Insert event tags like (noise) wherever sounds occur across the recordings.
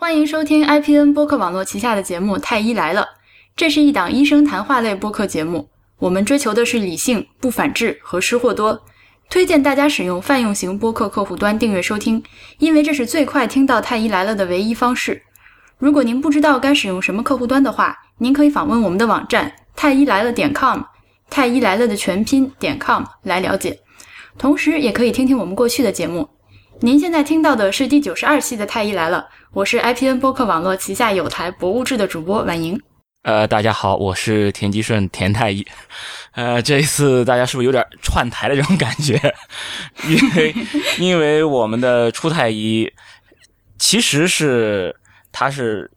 欢迎收听 IPN 播客网络旗下的节目《太医来了》，这是一档医生谈话类播客节目。我们追求的是理性、不反制和失货多。推荐大家使用泛用型播客客户端订阅收听，因为这是最快听到《太医来了》的唯一方式。如果您不知道该使用什么客户端的话，您可以访问我们的网站太医来了点 com，太医来了的全拼点 com 来了解。同时，也可以听听我们过去的节目。您现在听到的是第九十二期的《太医来了》，我是 IPN 播客网络旗下有台博物志的主播婉莹。呃，大家好，我是田吉顺田太医。(laughs) 呃，这一次大家是不是有点串台的这种感觉？(laughs) 因为因为我们的初太医其实是他是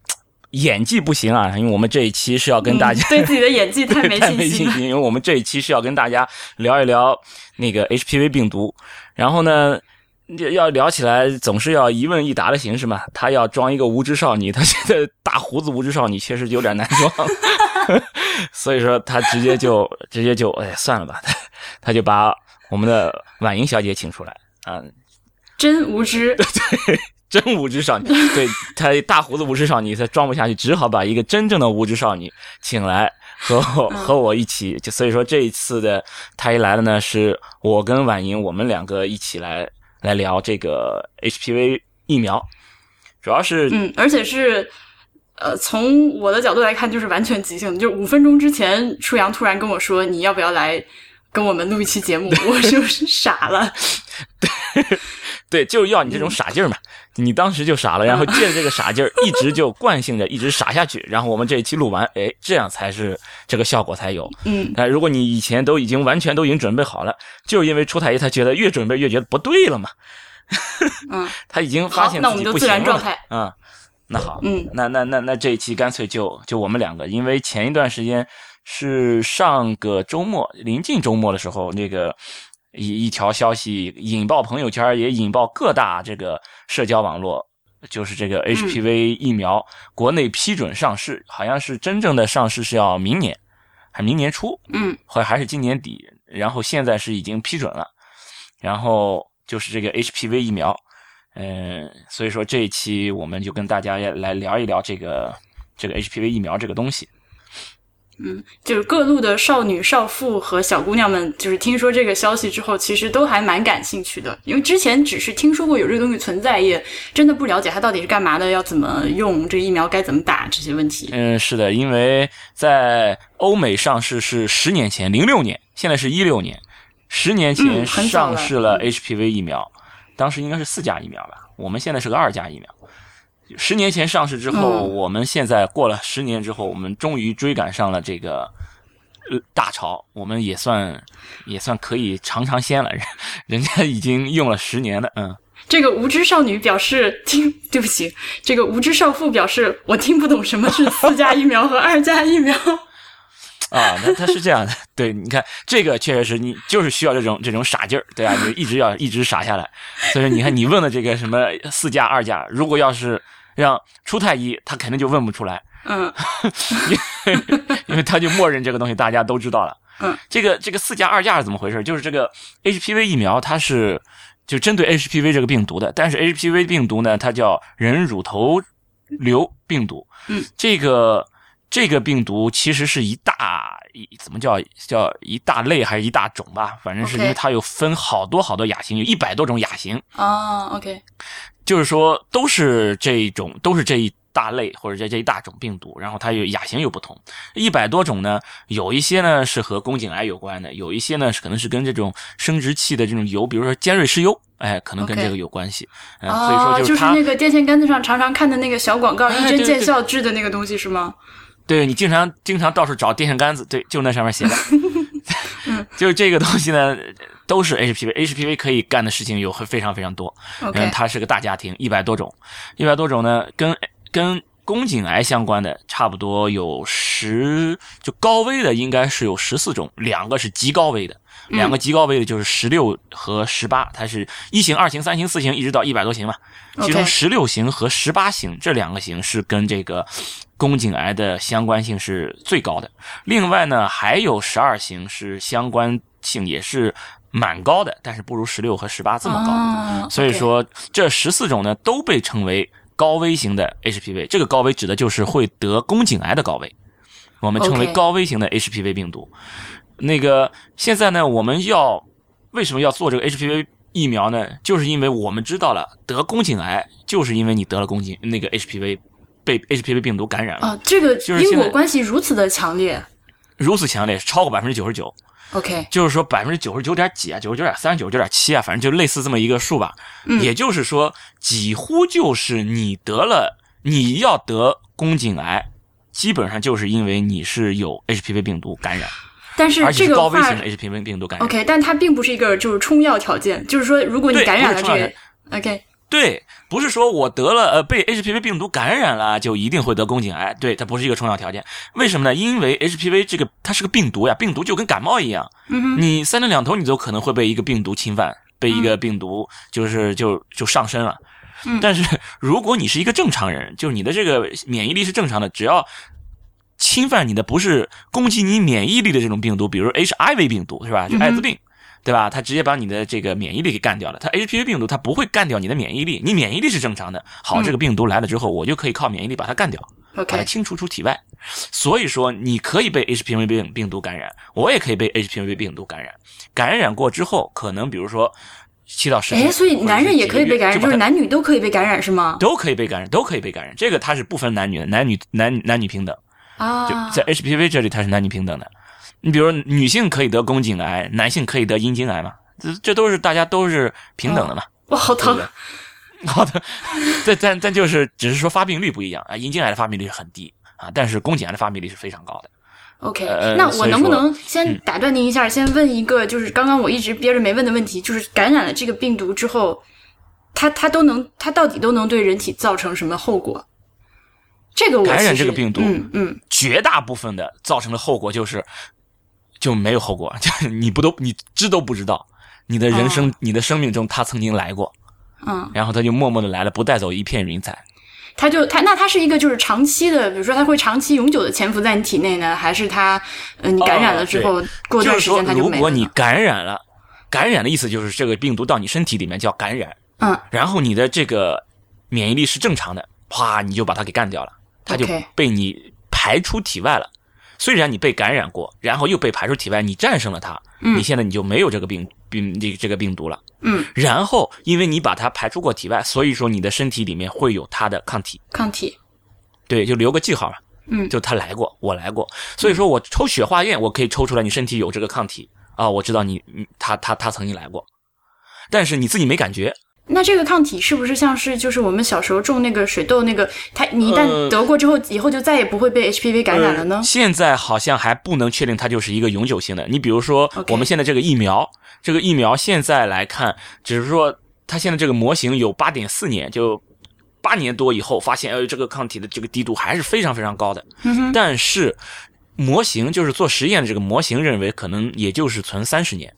演技不行啊，因为我们这一期是要跟大家、对自己的演技太 (laughs) 没信心了。没信心，因为我们这一期是要跟大家聊一聊那个 HPV 病毒，然后呢。要要聊起来，总是要一问一答的形式嘛。他要装一个无知少女，他现在大胡子无知少女确实有点难装，(laughs) 所以说他直接就直接就哎算了吧，他 (laughs) 他就把我们的婉莹小姐请出来啊，真无知，(laughs) 对真无知少女，对他大胡子无知少女，他装不下去，只好把一个真正的无知少女请来和我和我一起。就所以说这一次的他一来了呢，是我跟婉莹我们两个一起来来聊这个 HPV 疫苗，主要是嗯，而且是。呃，从我的角度来看，就是完全即兴的。就五分钟之前，初阳突然跟我说：“你要不要来跟我们录一期节目？” (laughs) 我就是傻了。对，(laughs) 就是要你这种傻劲儿嘛。你当时就傻了，然后借着这个傻劲儿，一直就惯性的一直傻下去。然后我们这一期录完，哎，这样才是这个效果才有。嗯，哎，如果你以前都已经完全都已经准备好了，就是因为出太医他觉得越准备越觉得不对了嘛。嗯，(laughs) 他已经发好，现那我们就自自己不行了。然状态。嗯，那好，嗯，那那那那这一期干脆就就我们两个，因为前一段时间是上个周末临近周末的时候，那个一一条消息引爆朋友圈，也引爆各大这个社交网络，就是这个 HPV 疫苗国内批准上市，好像是真正的上市是要明年，还明年初，嗯，或还是今年底，然后现在是已经批准了，然后就是这个 HPV 疫苗。嗯，所以说这一期我们就跟大家来聊一聊这个这个 HPV 疫苗这个东西。就是各路的少女、少妇和小姑娘们，就是听说这个消息之后，其实都还蛮感兴趣的。因为之前只是听说过有这个东西存在，也真的不了解它到底是干嘛的，要怎么用，这个疫苗该怎么打这些问题。嗯，是的，因为在欧美上市是十年前，零六年，现在是一六年，十年前上市了 HPV 疫苗，当时应该是四价疫苗吧，我们现在是个二价疫苗。十年前上市之后，嗯我们现在过了十年之后，我们终于追赶上了这个呃大潮，我们也算也算可以尝尝鲜了。人 (laughs) 人家已经用了十年了，嗯，这个无知少女表示听，(laughs) 对不起，这个无知少妇表示我听不懂什么是四价疫苗和 (laughs) 二价疫苗。啊，那他是这样的，对，你看这个确实是你就是需要这种这种傻劲儿，对啊，就一直要一直傻下来。所以说，你看你问的这个什么四价二价，如果要是让初太医，他肯定就问不出来，嗯 (laughs) 因为因为他就默认这个东西大家都知道了。(laughs) 嗯，这个这个四价二价是怎么回事？就是这个 HPV 疫苗它是就针对 HPV 这个病毒的，但是 HPV 病毒呢，它叫人乳头瘤病毒。嗯，这个这个病毒其实是一大一怎么叫叫一大类还是一大种吧？反正是因为它有分好多好多亚型，有一百多种亚型。哦，OK，就是说都是这一种，都是这一大类或者这这一大种病毒，然后它有亚型有不同，一百多种呢，有一些呢是和宫颈癌有关的，有一些呢是可能是跟这种生殖器的这种疣，比如说尖锐湿疣，哎，可能跟这个有关系。嗯，所以说哦，就是，那个电线杆子上常常看的那个小广告，哎一针见效治的那个东西是吗？对你经常经常到处找电线杆子，对，就那上面写的，就是这个东西呢，都是 HPV，HPV 可以干的事情有非常非常多。嗯，它是个大家庭，一百多种，一百多种呢，跟跟宫颈癌相关的差不多有十，就高危的应该是有十四种，两个是极高危的，两个极高危的就是十六和十八，它是一型、二型、三型、四型，一直到一百多型嘛。其中十六型和十八型这两个型是跟这个宫颈癌的相关性是最高的。另外呢，还有十二型是相关性也是蛮高的，但是不如十六和十八这么高。哦所以说，这十四种呢都被称为高高危型的 HPV，这个高危指的就是会得宫颈癌的高危，我们称为高危型的 HPV 病毒。那个现在呢，我们要为什么要做这个 HPV 疫苗呢？就是因为我们知道了得宫颈癌，就是因为你得了宫颈那个 HPV 被 HPV 病毒感染了，啊，这个因果关系如此的强烈。如此强烈，超过百分之九十九。OK，就是说百分之九十九点几啊，九十九点三、九十九点七啊，反正就类似这么一个数吧。嗯也就是说，几乎就是你得了，你要得宫颈癌，基本上就是因为你是有 HPV 病毒感染，但是这个高危型的 HPV 病毒感染。OK，但它并不是一个就是充药条件，就是说如果你感染了这个 OK，对，不是说我得了呃被 HPV 病毒感染了就一定会得宫颈癌，对，它不是一个充要条件。为什么呢？因为 HPV 这个它是个病毒呀，病毒就跟感冒一样，嗯，你三天两头你都可能会被一个病毒侵犯，被一个病毒就是就就上身了。嗯但是如果你是一个正常人，就是你的这个免疫力是正常的，只要侵犯你的不是攻击你免疫力的这种病毒，比如 HIV 病毒是吧？就艾滋病。对吧？它直接把你的这个免疫力给干掉了。它 HPV 病毒它不会干掉你的免疫力，你免疫力是正常的。好，嗯这个病毒来了之后，我就可以靠免疫力把它干掉。把它清除出体外。所以说，你可以被 HPV 病病毒感染，我也可以被 HPV 病毒感染。感染过之后，可能比如说七到十天，哎，所以男人也可以被感染，就是男女都可以被感染是吗？都可以被感染，都可以被感染。这个它是不分男女的，男女男男女平等。就啊，在 HPV 这里，它是男女平等的。你比如女性可以得宫颈癌，男性可以得阴茎癌嘛？这这都是大家都是平等的嘛？哇，好疼对？好的，(laughs) 但但但就是只是说发病率不一样啊，阴茎癌的发病率是很低啊，但是宫颈癌的发病率是非常高的。OK，、呃那我能不能先打断您一下，先问一个，就是刚刚我一直憋着没问的问题，就是感染了这个病毒之后，它它都能，它到底都能对人体造成什么后果？这个我感染这个病毒嗯嗯，绝大部分的造成的后果就是就没有后果，(laughs) 就是你不都你知都不知道，你的人生、你的生命中他曾经来过，嗯，然后他就默默的来了，不带走一片云彩。他就他那他是一个就是长期的，比如说他会长期永久的潜伏在你体内呢，还是它呃你感染了之后、过段时间他就没了？如果你感染了，感染的意思就是这个病毒到你身体里面叫感染，嗯然后你的这个免疫力是正常的，啪你就把它给干掉了，它就被你排出体外了。虽然你被感染过，然后又被排出体外，你战胜了它，嗯。你现在你就没有这个病病这个这个病毒了。嗯。然后因为你把它排出过体外，所以说你的身体里面会有它的抗体，抗体。对，就留个记号嘛。嗯。就他来过，我来过，所以说我抽血化验，我可以抽出来你身体有这个抗体。啊，我知道你你他他他曾经来过，但是你自己没感觉，那这个抗体是不是像是就是我们小时候种那个水痘那个，它你一旦呃得过之后，以后就再也不会被 HPV 感染了呢呃？现在好像还不能确定它就是一个永久性的。你比如说我们现在这个疫苗，这个疫苗现在来看，只是说它现在这个模型有八点四年，就八年多以后发现，呃，这个抗体的这个低度还是非常非常高的。嗯但是模型就是做实验的这个模型认为可能也就是存三十年。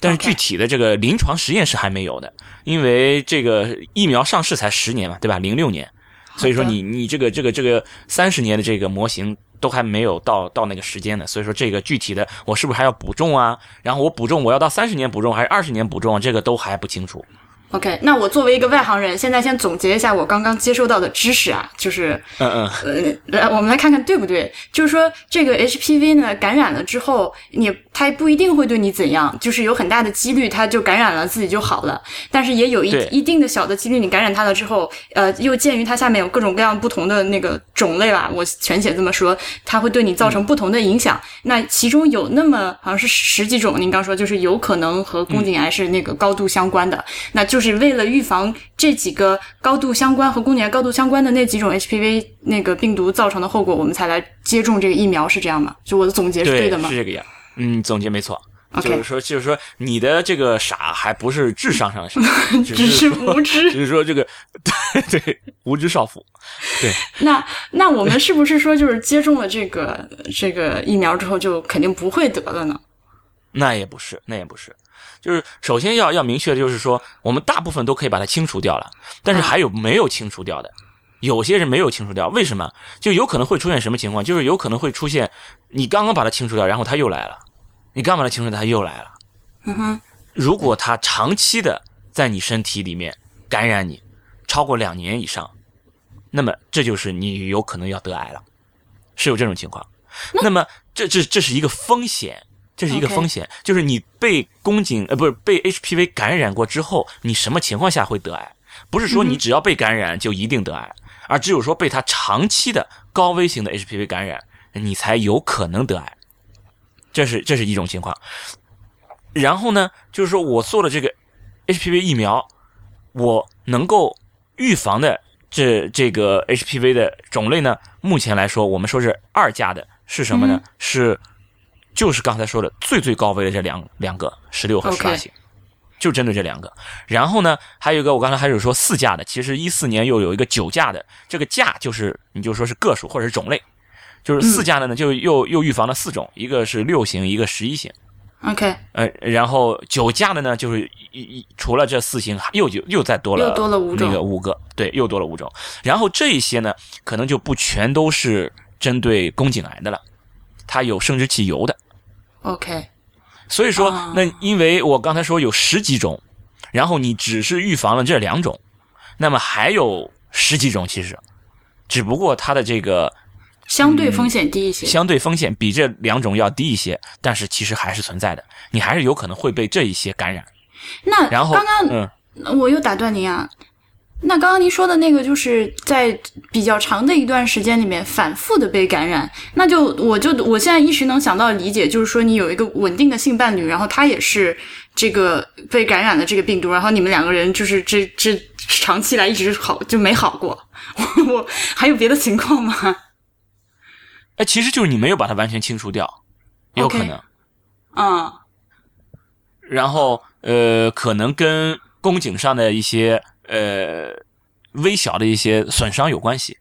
但是具体的这个临床实验是还没有的，因为这个疫苗上市才十年嘛，对吧？零六年，所以说你你这个这个这个三十年的这个模型都还没有到到那个时间呢，所以说这个具体的我是不是还要补种啊？然后我补种我要到三十年补种还是二十年补种啊？这个都还不清楚。OK，那我作为一个外行人，现在先总结一下我刚刚接收到的知识啊，就是嗯嗯，呃，来我们来看看对不对？就是说，这个 HPV 呢，感染了之后，你它不一定会对你怎样，就是有很大的几率它就感染了自己就好了，但是也有一一定的小的几率，你感染它了之后，呃，又鉴于它下面有各种各样不同的那个种类吧，我全写这么说，它会对你造成不同的影响。那其中有那么好像是十几种，您刚说就是有可能和宫颈癌是那个高度相关的，那就是为了预防这几个高度相关和宫颈癌高度相关的那几种 HPV 那个病毒造成的后果，我们才来接种这个疫苗，是这样吗？就我的总结是对，的吗是这个样。嗯，总结没错。就是说，就是说，你的这个傻还不是智商上的傻，(laughs) 只只是无知。只是说这个，对对，无知少妇。对，那那我们是不是说，就是接种了这个这个疫苗之后，就肯定不会得了呢？(laughs) 那也不是，那也不是。就是首先要要明确的就是说，我们大部分都可以把它清除掉了，但是还有没有清除掉的，有些人没有清除掉，为什么？就有可能会出现什么情况？就是有可能会出现，你刚刚把它清除掉，然后它又来了，你刚把它清除掉，它又来了。嗯哼，如果它长期的在你身体里面感染你，超过两年以上，那么这就是你有可能要得癌了，是有这种情况。那么这这这是一个风险，这是一个风险就是你被宫颈呃不是被 HPV 感染过之后，你什么情况下会得癌？不是说你只要被感染就一定得癌，而只有说被它长期的高危型的 HPV 感染，你才有可能得癌。这是这是一种情况。然后呢，就是说我做了这个 HPV 疫苗，我能够预防的这这个 HPV 的种类呢，目前来说，我们说是二价的，是什么呢？是就是刚才说的最最高危的这两两个，十六和十八型。就针对这两个，然后呢，还有一个我刚才还有说四价的，其实一四年又有一个九价的，这个价就是你就说是个数或者是种类，就是四价的呢，就又又预防了四种，一个是六型，一个十一型，OK，呃，然后九价的呢，就是一一除了这四型，还又就又再多了又多了五种。那个五个，对，又多了五种。然后这一些呢，可能就不全都是针对宫颈癌的了，它有生殖器疣的。OK，所以说啊，那因为我刚才说有十几种，然后你只是预防了这两种，那么还有十几种，其实只不过它的这个相对风险低一些。相对风险比这两种要低一些，但是其实还是存在的，你还是有可能会被这一些感染。那然后，刚刚嗯，我又打断您啊。那刚刚您说的那个，就是在比较长的一段时间里面反复的被感染，那就我就我现在一时能想到的理解，就是说你有一个稳定的性伴侣，然后他也是这个被感染了这个病毒，然后你们两个人就是这这长期来一直好就没好过。我我还有别的情况吗？哎，其实就是你没有把它完全清除掉，有可能。嗯然后呃，可能跟宫颈上的一些呃微小的一些损伤有关系。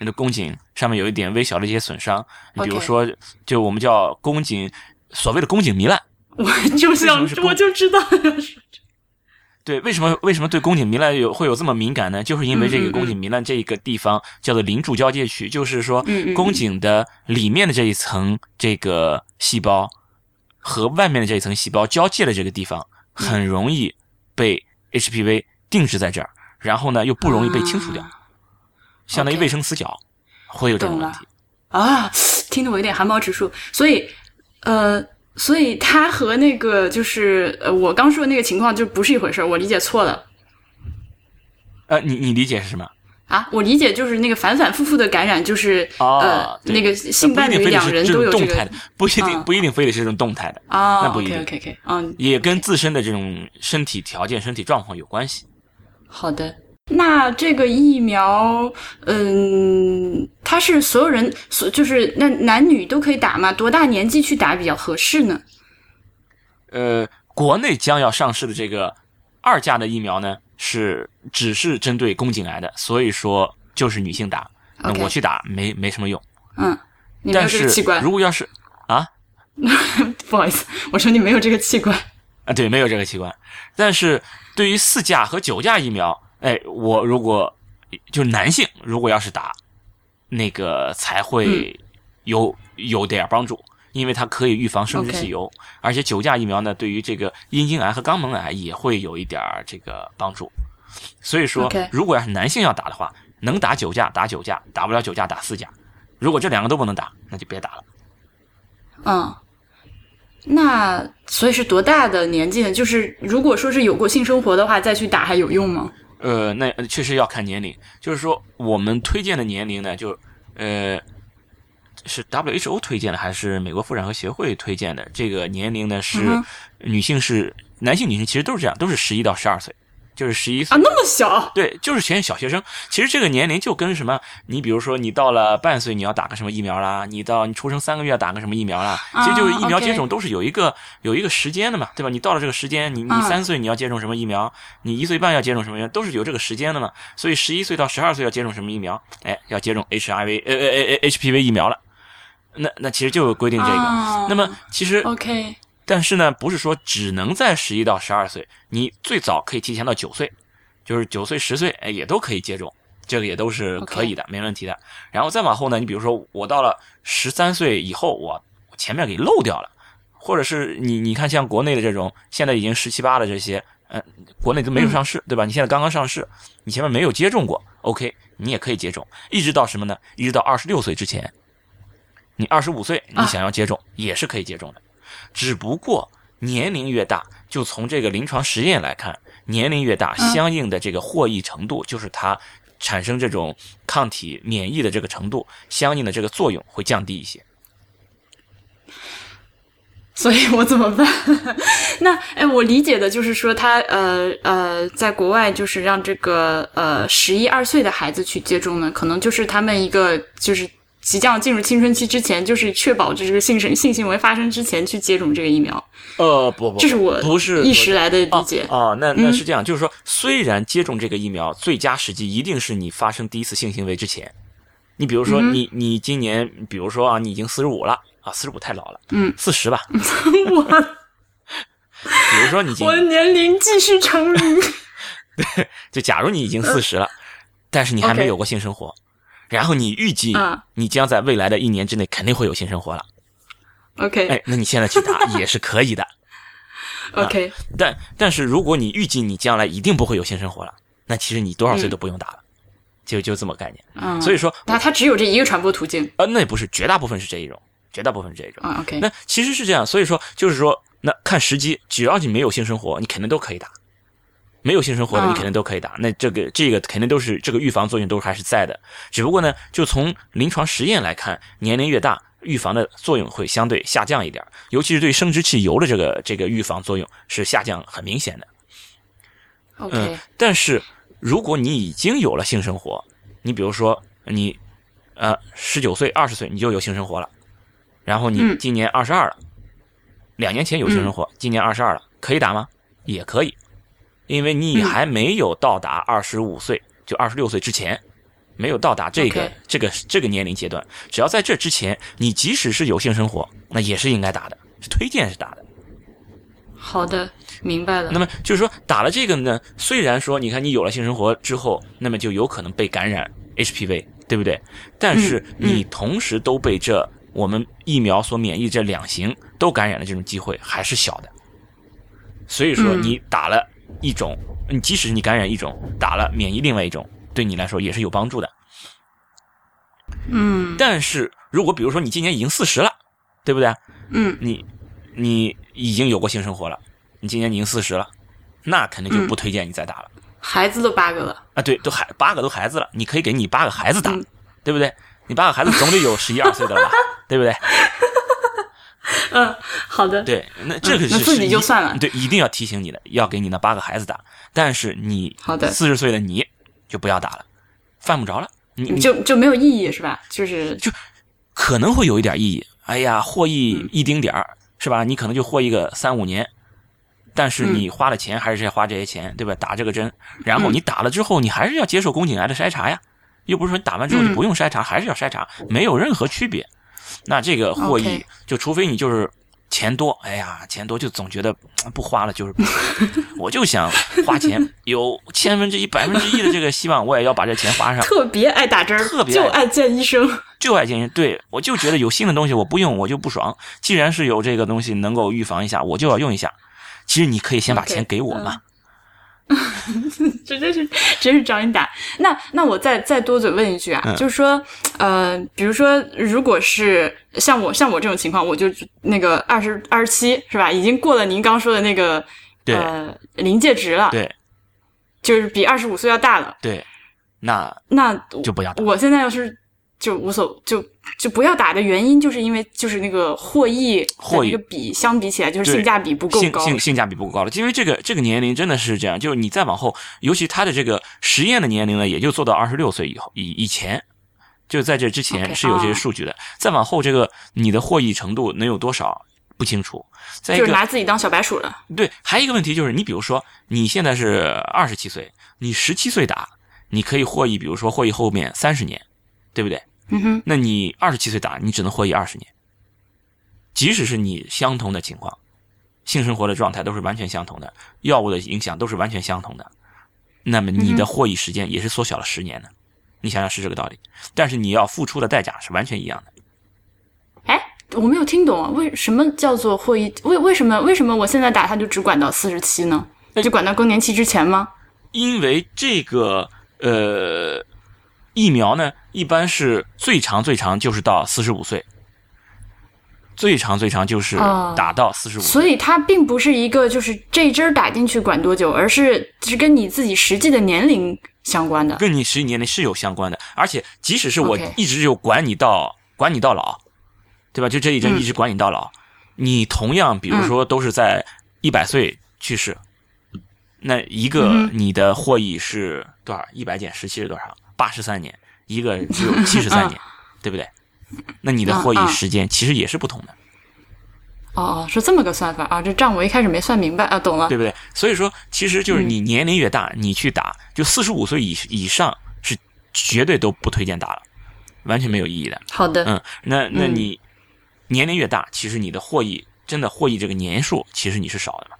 你的宫颈上面有一点微小的一些损伤，你比如说，就我们叫宫颈所谓的宫颈糜烂。我就想我就知道对，为什么为什么对宫颈糜烂有会有这么敏感呢？就是因为这个宫颈糜烂这一个地方叫做邻柱交界区，就是说宫颈的里面的这一层这个细胞和外面的这一层细胞交界的这个地方，很容易被 HPV 定制在这儿，然后呢又不容易被清除掉，啊相当于卫生死角，会有这种问题。啊，听得我有点汗毛直竖。所以，呃，所以它和那个就是呃我刚说的那个情况就不是一回事儿，我理解错了呃，你你理解是什么？啊。我理解就是那个反反复复的感染，就是、哦呃那个性伴侣两人都有这的，不一定嗯不一定非得是这种动态的。啊。那不一定 OK OK OK，嗯，也跟自身的这种身体条件、身体状况有关系。好的。那这个疫苗，嗯，它是所有人所就是那男女都可以打吗？多大年纪去打比较合适呢？呃，国内将要上市的这个二价的疫苗呢，是只是针对宫颈癌的，所以说就是女性打。那我去打没没什么用。嗯，你这个器官，如果要是啊 (laughs) 不好意思，我说你没有这个器官。啊对，没有这个器官。但是对于四价和九价疫苗，哎，我如果就是男性，如果要是打，那个才嗯会有、有点帮助。因为它可以预防生殖器疣而且九价疫苗呢，对于这个阴茎癌和肛门癌也会有一点儿这个帮助。所以说如果要是男性要打的话，能打九价打九价，打不了九价打四价。如果这两个都不能打，那就别打了。嗯，那所以是多大的年纪呢？就是如果说是有过性生活的话，再去打还有用吗？呃，那呃确实要看年龄，就是说我们推荐的年龄呢，就呃是 WHO 推荐的还是美国妇产科协会推荐的？这个年龄呢是嗯女性是男性女性其实都是这样，都是十一到十二岁，就是十一岁啊，那么小对，就是全小学生。其实这个年龄就跟什么，你比如说你到了半岁，你要打个什么疫苗啦；你到你出生三个月要打个什么疫苗啦。其实就是疫苗接种都是有一个有一个时间的嘛，对吧？你到了这个时间，你你嗯三岁你要接种什么疫苗，你一岁半要接种什么疫苗，都是有这个时间的嘛。所以十一岁到十二岁要接种什么疫苗？哎，要接种 HIV 呃呃呃呃 HPV 疫苗了。那那其实就规定这个。啊那么其实 OK 但是呢，不是说只能在十一到十二岁，你最早可以提前到九岁，就是九岁、十岁，哎，也都可以接种，这个也都是可以的没问题的。然后再往后呢，你比如说我到了十三岁以后，我我前面给漏掉了，或者是你你看像国内的这种，现在已经十七八的这些，嗯、国内都没有上市，对吧？你现在刚刚上市，你前面没有接种过，OK，你也可以接种，一直到什么呢？一直到二十六岁之前，你二十五岁你想要接种、也是可以接种的，只不过年龄越大，就从这个临床实验来看，年龄越大，相应的这个获益程度，就是它产生这种抗体免疫的这个程度，相应的这个作用会降低一些。所以我怎么办？(laughs) 那哎，我理解的就是说，他呃呃，在国外就是让这个呃十一二岁的孩子去接种呢，可能就是他们一个就是即将进入青春期之前，就是确保这个性生性行为发生之前去接种这个疫苗。呃，不不，这是我不是一时来的理解。哦，那那是这样，就是说，虽然接种这个疫苗最佳时机一定是你发生第一次性行为之前，你比如说你你今年，比如说啊，你已经四十五了。啊，四十五太老了，嗯，四十吧。(laughs) 我，比如说你今我的年龄继续成龄。(laughs) 对，就假如你已经四十了，但是你还没有过性生活，然后你预计你将在未来的一年之内肯定会有性生活了。OK，哎，那你现在去打 (laughs) 也是可以的。OK，但但是如果你预计你将来一定不会有性生活了，那其实你多少岁都不用打了，就就这么概念。嗯，所以说，那它只有这一个传播途径。呃，那也不是，绝大部分是这一种。绝大部分是这一种啊，OK。那其实是这样，所以说就是说，那看时机，只要你没有性生活，你肯定都可以打；没有性生活的，你肯定都可以打。那这个这个肯定都是这个预防作用都还是在的。只不过呢，就从临床实验来看，年龄越大，预防的作用会相对下降一点，尤其是对生殖器疣的这个这个预防作用是下降很明显的。OK。但是如果你已经有了性生活，你比如说你呃十九岁、二十岁你就有性生活了。然后你今年二十二了，两年前有性生活，今年二十二了，可以打吗？也可以，因为你还没有到达二十五岁，就二十六岁之前，没有到达这个这个这个年龄阶段。只要在这之前，你即使是有性生活，那也是应该打的，是推荐是打的。好的，明白了。那么就是说，打了这个呢，虽然说你看你有了性生活之后，那么就有可能被感染 HPV，对不对？但是你同时都被这。我们疫苗所免疫这两型都感染的这种机会还是小的，所以说你打了一种，你即使你感染一种，打了免疫另外一种，对你来说也是有帮助的。嗯，但是如果比如说你今年已经四十了，对不对？嗯，你你已经有过性生活了，你今年已经四十了，那肯定就不推荐你再打了。孩子都八个了啊，对，都孩八个都孩子了，你可以给你八个孩子打，对不对？你八个孩子总得有十一二岁的了吧？(laughs) 对不对？(laughs) 嗯，好的。对，那这个是自己就算了。对，一定要提醒你的，要给你那八个孩子打。但是你好的四十岁的你就不要打了，犯不着了。你就就没有意义是吧？就是就可能会有一点意义。哎呀，获益一丁点儿是吧？你可能就获一个三五年，但是你花了钱还是要花这些钱，对吧？打这个针，然后你打了之后，你还是要接受宫颈癌的筛查呀。又不是说你打完之后你不用筛查，还是要筛查，没有任何区别。那这个获益，就除非你就是钱多，哎呀，钱多就总觉得不花了就是。我就想花钱，有千分之一、百分之一的这个希望，我也要把这钱花上。特别爱打针，特别就爱见医生，就爱见医生。对我就觉得有新的东西我不用我就不爽。既然是有这个东西能够预防一下，我就要用一下。其实你可以先把钱给我嘛。这 (laughs) 真是真是找你打。那那我再再多嘴问一句啊，就是说，呃，比如说，如果是像我像我这种情况，我就那个二十二十七是吧？已经过了您刚说的那个呃临界值了，对，就是比二十五岁要大了。对，那那就不要。我现在要是。就无所就就不要打的原因，就是因为就是那个获益获益个比相比起来，就是性价比不够高，性性价比不够高了。因为这个这个年龄真的是这样，就是你再往后，尤其他的这个实验的年龄呢，也就做到二十六岁以后以以前，就在这之前是有这些数据的。再往后，这个你的获益程度能有多少不清楚。再一个，就是拿自己当小白鼠了。对，还有一个问题就是，你比如说你现在是二十七岁，你十七岁打，你可以获益，比如说获益后面三十年，对不对？嗯哼，那你二十七岁打，你只能获益二十年。即使是你相同的情况，性生活的状态都是完全相同的，药物的影响都是完全相同的，那么你的获益时间也是缩小了十年的。你想想是这个道理，但是你要付出的代价是完全一样的。哎，我没有听懂，为什么叫做获益？为为什么为什么我现在打它就只管到四十七呢？那就管到更年期之前吗？因为这个呃。疫苗呢，一般是最长最长就是到四十五岁，最长最长就是哦打到四十五岁。所以它并不是一个就是这一针儿打进去管多久，而是是跟你自己实际的年龄相关的。跟你实际年龄是有相关的，而且即使是我一直就管你到管你到老，对吧？就这一针嗯一直管你到老，你同样比如说都是在一百岁去世，那一个你的获益是多少？一百减十七是多少？八十三年，一个只有七十三年，对不对？那你的获益时间其实也是不同的，哦哦，是这么个算法啊！这账我一开始没算明白啊，懂了。对不对？所以说，其实就是嗯你年龄越大，你去打，就四十五岁以以上是绝对都不推荐打了，完全没有意义的。好的，嗯，那那嗯你年龄越大，其实你的获益真的获益这个年数，其实你是少的嘛。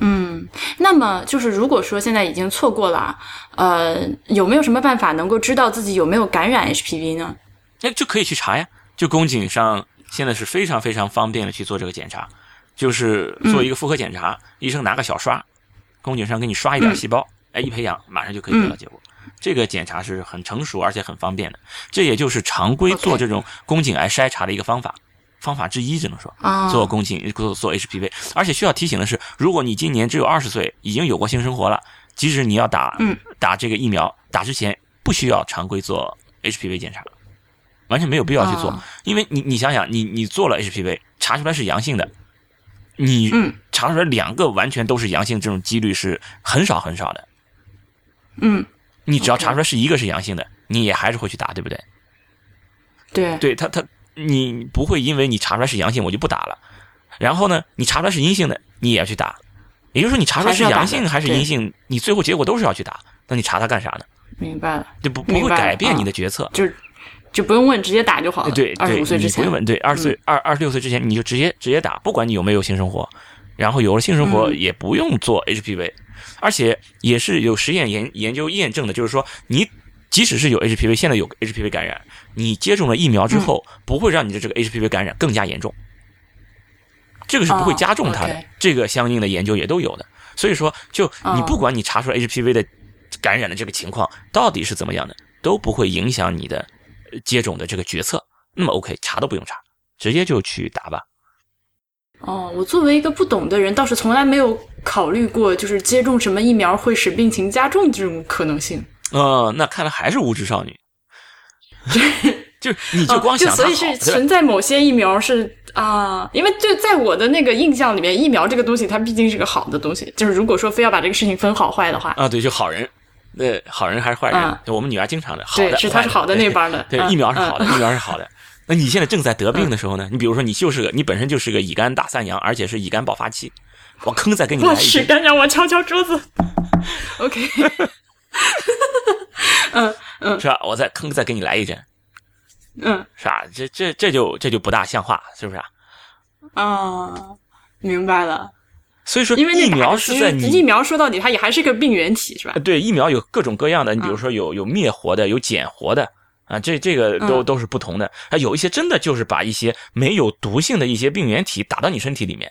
嗯，那么就是如果说现在已经错过了啊，呃，有没有什么办法能够知道自己有没有感染 HPV 呢？那就可以去查呀。就宫颈上现在是非常非常方便的去做这个检查，就是做一个妇科检查，医生拿个小刷，宫颈上给你刷一点细胞，哎，一培养马上就可以得到结果。这个检查是很成熟而且很方便的，这也就是常规做这种宫颈癌筛查的一个方法。方法之一，只能说啊。做宫颈做做 HPV，而且需要提醒的是，如果你今年只有二十岁，已经有过性生活了，即使你要打嗯。打这个疫苗，打之前不需要常规做 HPV 检查，完全没有必要去做，啊。因为你你想想，你你做了 HPV 查出来是阳性的，你嗯。查出来两个完全都是阳性，这种几率是很少很少的。嗯，你只要查出来是一个是阳性的，你也还是会去打，对不对？对，对他他你不会因为你查出来是阳性我就不打了，然后呢，你查出来是阴性的，你也要去打，也就是说你查出来是阳性还是阴性，你最后结果都是要去打，那你查它干啥呢？明白了，就不不会改变啊你的决策。就就不用问，直接打就好了。对对，二十五岁之前不用。问，对，二十岁二二十六岁之前你就直接直接打，不管你有没有性生活，然后有了性生活嗯也不用做 HPV，、而且也是有实验研研究验证的，就是说你即使是有 HPV，现在有 HPV 感染，你接种了疫苗之后，嗯不会让你的这个 HPV 感染更加严重，这个是不会加重它的，这个相应的研究也都有的。所以说，就你哦不管你查出来 HPV 的感染的这个情况到底是怎么样的，都不会影响你的呃接种的这个决策。那么 OK，查都不用查，直接就去打吧。哦，我作为一个不懂的人，倒是从来没有考虑过，就是接种什么疫苗会使病情加重这种可能性。呃，那看来还是无知少女。(laughs) 就你就哦光想所以是存在某些疫苗是啊，因为就在我的那个印象里面，疫苗这个东西它毕竟是个好的东西。就是如果说非要把这个事情分好坏的话，啊，对，就好人，那好人还是坏人？我们女儿经常的，好的，是他是好的对那班的对，嗯疫苗是好的，嗯疫苗是好的。那你现在正在得病的时候呢？你比如说，你就是个，你本身就是个乙肝大三阳，而且是乙肝爆发期，我坑再给你来一针，去，干让我敲敲桌子。(laughs) OK，(laughs) (laughs) 是吧？我再坑再给你来一针，嗯是吧？这这这就这就不大像话，是不是啊？啊，明白了。所以说，因为疫苗是在你疫苗说到底它也还是个病原体，是吧？对，疫苗有各种各样的，你比如嗯说有有灭活的，有减活的啊，这这个都嗯都是不同的。啊，有一些真的就是把一些没有毒性的一些病原体打到你身体里面，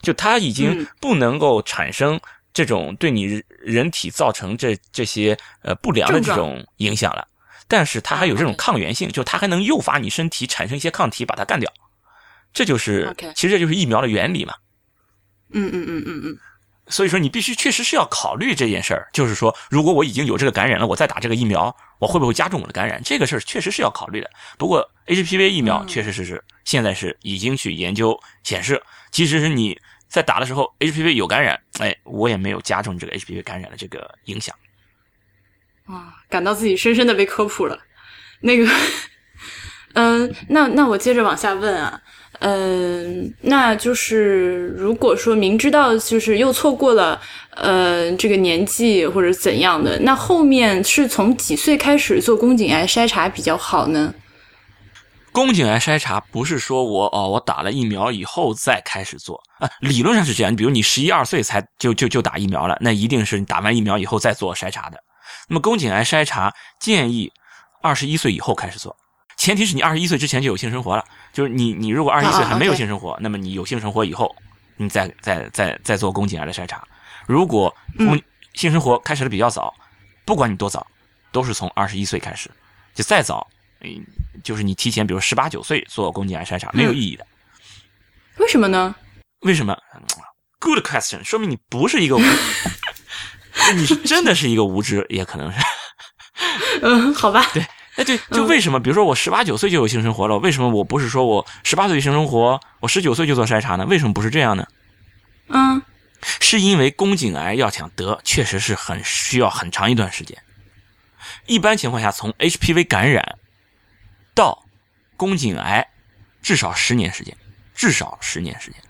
就它已经嗯不能够产生这种对你人人体造成这这些呃不良的这种影响了，但是它还有这种抗原性，就它还能诱发你身体产生一些抗体把它干掉。这就是其实这就是疫苗的原理嘛。嗯嗯嗯嗯嗯，所以说，你必须确实是要考虑这件事儿，就是说，如果我已经有这个感染了，我再打这个疫苗，我会不会加重我的感染？这个事儿确实是要考虑的。不过，HPV 疫苗嗯确实是是现在是已经去研究显示，即使是你在打的时候 HPV 有感染，哎，我也没有加重这个 HPV 感染的这个影响。啊，感到自己深深的被科普了。那个，(laughs) 嗯、那那我接着往下问啊，嗯、那就是如果说明知道就是又错过了，呃，这个年纪或者怎样的，那后面是从几岁开始做宫颈癌筛查比较好呢？宫颈癌筛查不是说我哦，我打了疫苗以后再开始做啊，理论上是这样。你比如你十一二岁才就就就打疫苗了，那一定是你打完疫苗以后再做筛查的。那么宫颈癌筛查建议二十一岁以后开始做，前提是你二十一岁之前就有性生活了。就是你你如果二十一岁啊还没有性生活，那么你有性生活以后，你再再再再做宫颈癌的筛查。如果宫性生活开始的比较早，不管你多早，都是从二十一岁开始，就再早，嗯，就是你提前，比如十八九岁做宫颈癌筛查没有意义的。为什么呢？为什么？Good question，说明你不是一个无，(laughs) 你是真的是一个无知，也可能是。(laughs) 嗯，好吧。对，哎对，就为什么？比如说我十八九岁就有性生活了，为什么我不是说我十八岁性生活，我十九岁就做筛查呢？为什么不是这样呢？嗯，是因为宫颈癌要想得，确实是很需要很长一段时间。一般情况下，从 HPV 感染到宫颈癌，至少十年时间，至少十年时间。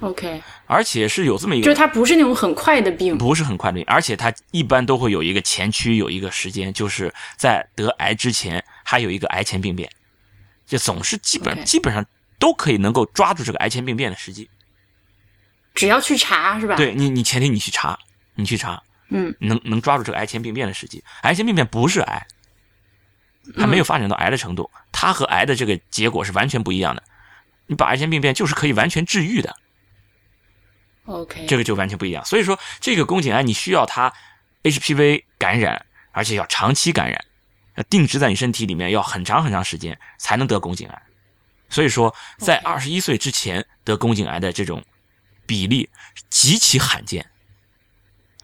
OK，而且是有这么一个，就是它不是那种很快的病。不是很快的病，而且它一般都会有一个前驱，有一个时间，就是在得癌之前还有一个癌前病变，就总是基本基本上都可以能够抓住这个癌前病变的时机。只要去查是吧？，对你，你前提你去查，你去查，嗯，能能抓住这个癌前病变的时机。癌前病变不是癌，它没有发展到癌的程度，它和癌的这个结果是完全不一样的。你把癌前病变就是可以完全治愈的，OK，这个就完全不一样。所以说，这个宫颈癌你需要它 HPV 感染，而且要长期感染，要定植在你身体里面，要很长很长时间才能得宫颈癌。所以说，在二十一岁之前得宫颈癌的这种比例极其罕见。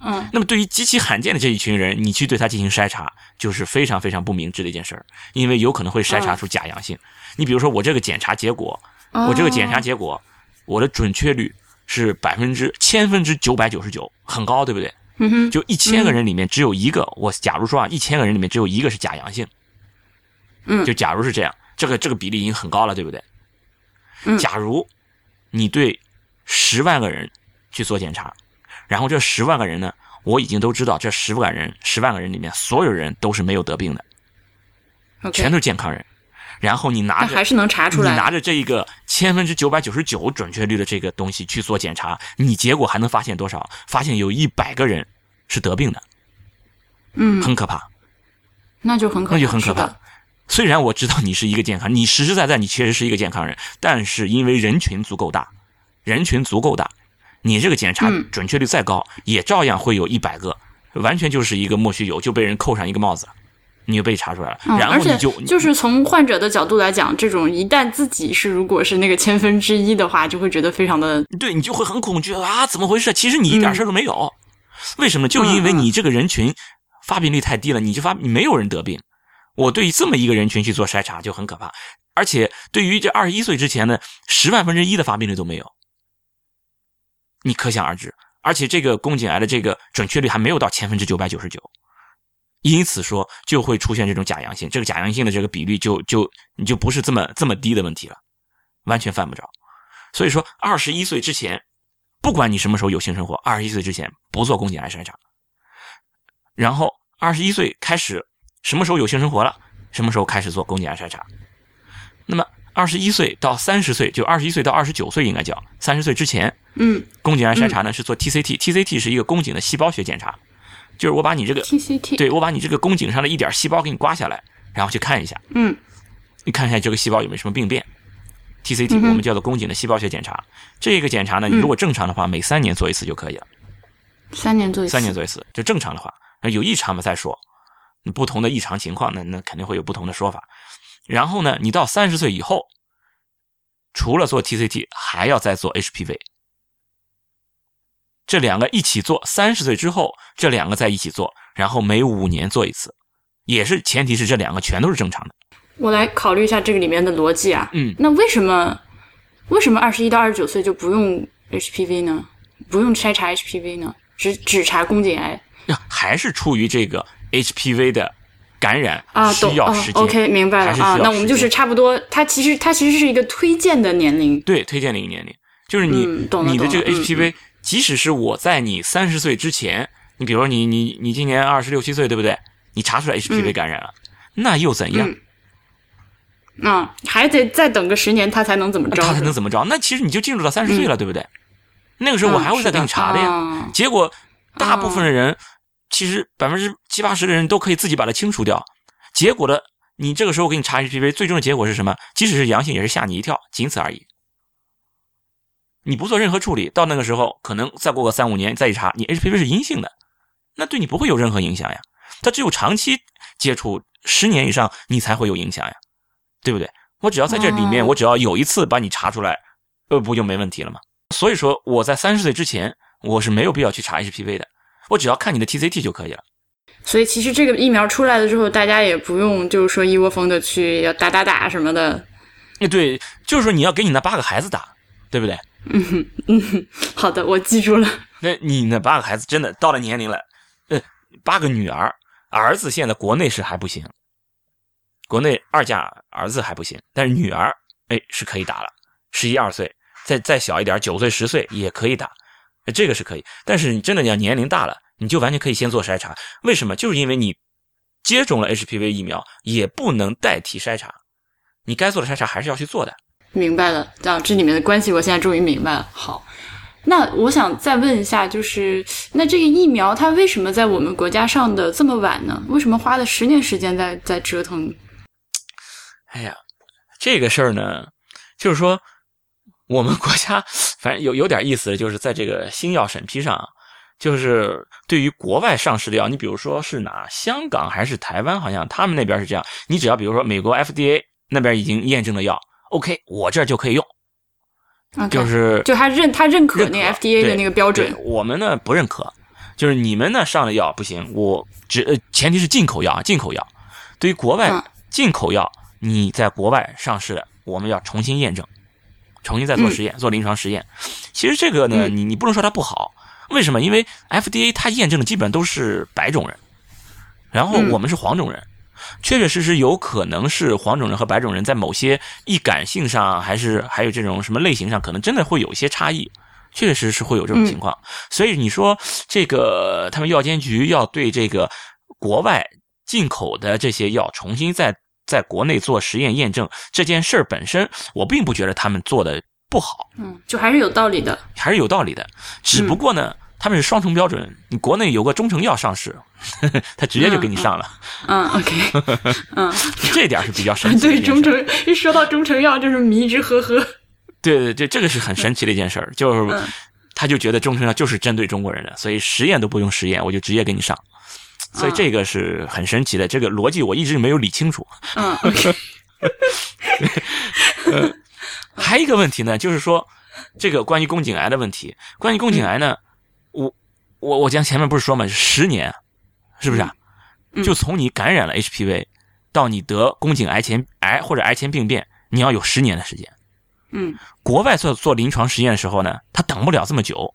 嗯。那么对于极其罕见的这一群人，你去对他进行筛查，就是非常非常不明智的一件事儿，因为有可能会筛查出假阳性。你比如说我这个检查结果，我这个检查哦结果，我的准确率是百分之千分之九百九十九，很高，对不对？嗯哼，就一千个人里面只有一个，我假如说啊，一千个人里面只有一个是假阳性，嗯。就假如是这样，这个这个比例已经很高了，对不对？嗯。假如你对十万个人去做检查，然后这十万个人呢，我已经都知道这十万个人，十万个人里面所有人都是没有得病的全都是健康人。然后你拿着还是能查出来。你拿着这一个千分之九百九十九准确率的这个东西去做检查，你结果还能发现多少？发现有一百个人是得病的，嗯，很可怕，那就很可怕，那就很可怕。。虽然我知道你是一个健康，你实实在在你确实是一个健康人，但是因为人群足够大，人群足够大，你这个检查嗯准确率再高，也照样会有一百个，完全就是一个莫须有，就被人扣上一个帽子了，你就被查出来了，嗯，然后你就就是从患者的角度来讲，这种一旦自己是如果是那个千分之一的话，就会觉得非常的对你就会很恐惧啊，怎么回事？其实你一点事儿都没有，为什么？就因为你这个人群发病率太低了，你就发你没有人得病。我对于这么一个人群去做筛查就很可怕，而且对于这二十一岁之前的十万分之一的发病率都没有，你可想而知。而且这个宫颈癌的这个准确率还没有到千分之九百九十九，因此说就会出现这种假阳性，这个假阳性的这个比率就就你就不是这么这么低的问题了，完全犯不着。所以说，二十一岁之前，不管你什么时候有性生活，二十一岁之前不做宫颈癌筛查。然后二十一岁开始，什么时候有性生活了，什么时候开始做宫颈癌筛查。那么二十一岁到三十岁，就二十一岁到二十九岁应该叫三十岁之前，嗯。宫颈癌筛查呢是做 TCT，TCT 是一个宫颈的细胞学检查，就是我把你这个 TCT，对我把你这个宫颈上的一点细胞给你刮下来，然后去看一下，嗯。你看一下这个细胞有没有什么病变。TCT 嗯我们叫做宫颈的细胞学检查，这个检查呢，你如果正常的话，每三年做一次就可以了。三年做一次，三年做一次，就正常的话，有异常嘛再说，不同的异常情况，那那肯定会有不同的说法。然后呢，你到三十岁以后，除了做 TCT，还要再做 HPV，这两个一起做。三十岁之后，这两个在一起做，然后每五年做一次，也是前提是这两个全都是正常的。我来考虑一下这个里面的逻辑啊。嗯，那为什么为什么二十一到二十九岁就不用 HPV 呢？不用筛查 HPV 呢？只只查宫颈癌还是出于这个 HPV 的感染啊？需要时间。OK，明白了啊。那我们就是差不多，它其实它其实是一个推荐的年龄。对，推荐的一个年龄，就是你、嗯你的这个 HPV，、即使是我在你三十岁之前，你比如说你你你今年二十六七岁，对不对？你查出来 HPV 感染了，那又怎样？嗯啊，还得再等个十年，他才能怎么着？他才能怎么着？那其实你就进入到三十岁了，对不对？那个时候我还会再给你查的呀。呀。结果大部分的人，其实百分之七八十的人都可以自己把它清除掉。结果的，你这个时候给你查 HPV，最终的结果是什么？即使是阳性，也是吓你一跳，仅此而已。你不做任何处理，到那个时候，可能再过个三五年再一查，你 HPV 是阴性的，那对你不会有任何影响呀。它只有长期接触十年以上，你才会有影响呀，对不对？我只要在这里面，哦我只要有一次把你查出来，呃，不就没问题了吗？所以说我在三十岁之前，我是没有必要去查 HPV 的，我只要看你的 TCT 就可以了。所以其实这个疫苗出来了之后，大家也不用就是说一窝蜂的去要打打打什么的。哎，对，就是说你要给你那八个孩子打，对不对？嗯嗯好的，我记住了。那你那八个孩子真的到了年龄了，呃，八个女儿，儿子现在国内是还不行，国内二价儿子还不行，但是女儿哎是可以打了，十一二岁，再再小一点，九岁十岁也可以打，呃这个是可以。但是你真的要年龄大了，你就完全可以先做筛查。为什么？就是因为你接种了 HPV 疫苗，也不能代替筛查，你该做的筛查还是要去做的。明白了，啊，这里面的关系我现在终于明白了。好，那我想再问一下，就是那这个疫苗它为什么在我们国家上的这么晚呢？为什么花了十年时间在在折腾？哎呀，这个事儿呢，就是说我们国家反正有有点意思，就是在这个新药审批上啊，就是对于国外上市的药，你比如说是哪香港还是台湾，好像他们那边是这样，你只要比如说美国 FDA 那边已经验证的药，OK，我这儿就可以用就是就他认他认可那个 FDA 的那个标准，我们呢不认可，就是你们呢上的药不行，我只呃前提是进口药啊，进口药。对于国外嗯进口药，你在国外上市的，我们要重新验证，重新再做实验，做临床实验。其实这个呢，嗯你你不能说它不好，为什么？因为 FDA 它验证的基本都是白种人，然后嗯我们是黄种人。确确实实有可能是黄种人和白种人在某些易感性上，还是还有这种什么类型上，可能真的会有一些差异。确确实实是会有这种情况，所以你说这个他们药监局要对这个国外进口的这些药重新在在国内做实验验证这件事儿本身，我并不觉得他们做的不好，嗯，就还是有道理的。还是有道理的。只不过呢，他们是双重标准，你国内有个中成药上市，(laughs) 他直接就给你上了，嗯，OK，(laughs) 嗯，这点是比较神奇的对，中成一说到中成药就是迷之呵呵。对对对，这个是很神奇的一件事儿，就是嗯他就觉得中成药就是针对中国人的，所以实验都不用实验，我就直接给你上。所以这个是很神奇的，这个逻辑我一直没有理清楚。嗯 (laughs) 还有一个问题呢，就是说这个关于宫颈癌的问题，关于宫颈癌呢，我我我讲前面不是说嘛，十年，是不是啊？嗯就从你感染了 HPV 到你得宫颈癌前癌或者癌前病变，你要有十年的时间。嗯国外做做临床实验的时候呢，他等不了这么久，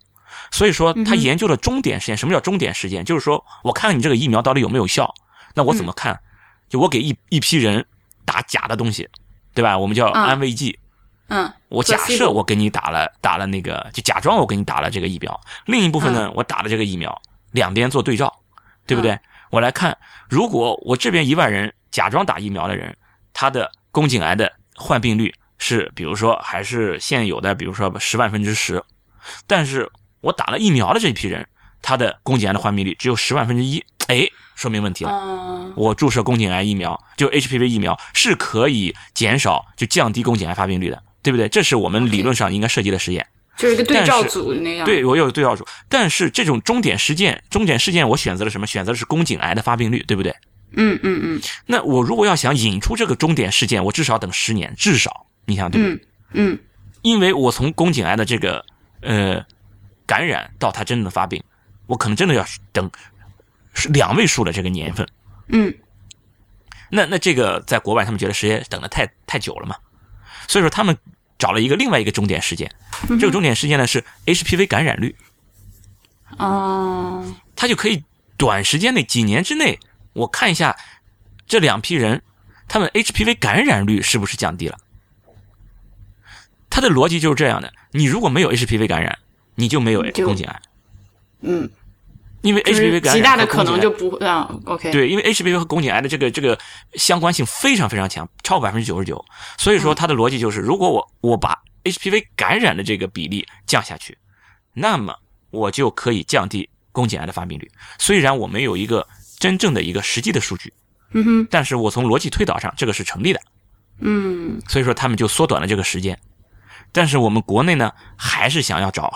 所以说他研究了终点实验。什么叫终点实验？就是说我看看你这个疫苗到底有没有效。那我怎么看？就我给一一批人打假的东西，对吧？我们叫嗯安慰剂。嗯我假设我给你打了打了那个，就假装我给你打了这个疫苗，另一部分呢，我打了这个疫苗，两边做对照，对不对？我来看，如果我这边一万人假装打疫苗的人，他的宫颈癌的患病率是，比如说还是现有的，比如说十万分之十，但是我打了疫苗的这一批人，他的宫颈癌的患病率只有十万分之一，哎，说明问题了。嗯我注射宫颈癌疫苗，就 HPV 疫苗是可以减少就降低宫颈癌发病率的，对不对？这是我们理论上应该设计的实验。就是一个对照组那样。对，我有对照组，但是这种终点事件，终点事件我选择了什么？选择的是宫颈癌的发病率，对不对？嗯嗯嗯那我如果要想引出这个终点事件，我至少等十年，至少你想对不对？嗯嗯因为我从宫颈癌的这个呃感染到他真正的发病，我可能真的要等是两位数的这个年份。嗯。那那这个在国外他们觉得时间等的太太久了嘛，所以说他们找了一个另外一个终点事件，这个终点事件呢是 HPV 感染率，哦。他就可以短时间内几年之内，我看一下这两批人他们 HPV 感染率是不是降低了。他的逻辑就是这样的：你如果没有 HPV 感染，你就没有就宫颈癌，嗯，因为 HPV 感染极大的可能就不会啊。OK，对，因为 HPV 和宫颈癌的这个这个相关性非常非常强，超过百分之九十九。所以说它的逻辑就是，如果我我把 HPV 感染的这个比例降下去，那么我就可以降低宫颈癌的发病率。虽然我没有一个真正的一个实际的数据，嗯哼，但是我从逻辑推导上这个是成立的。嗯所以说他们就缩短了这个时间。但是我们国内呢，还是想要找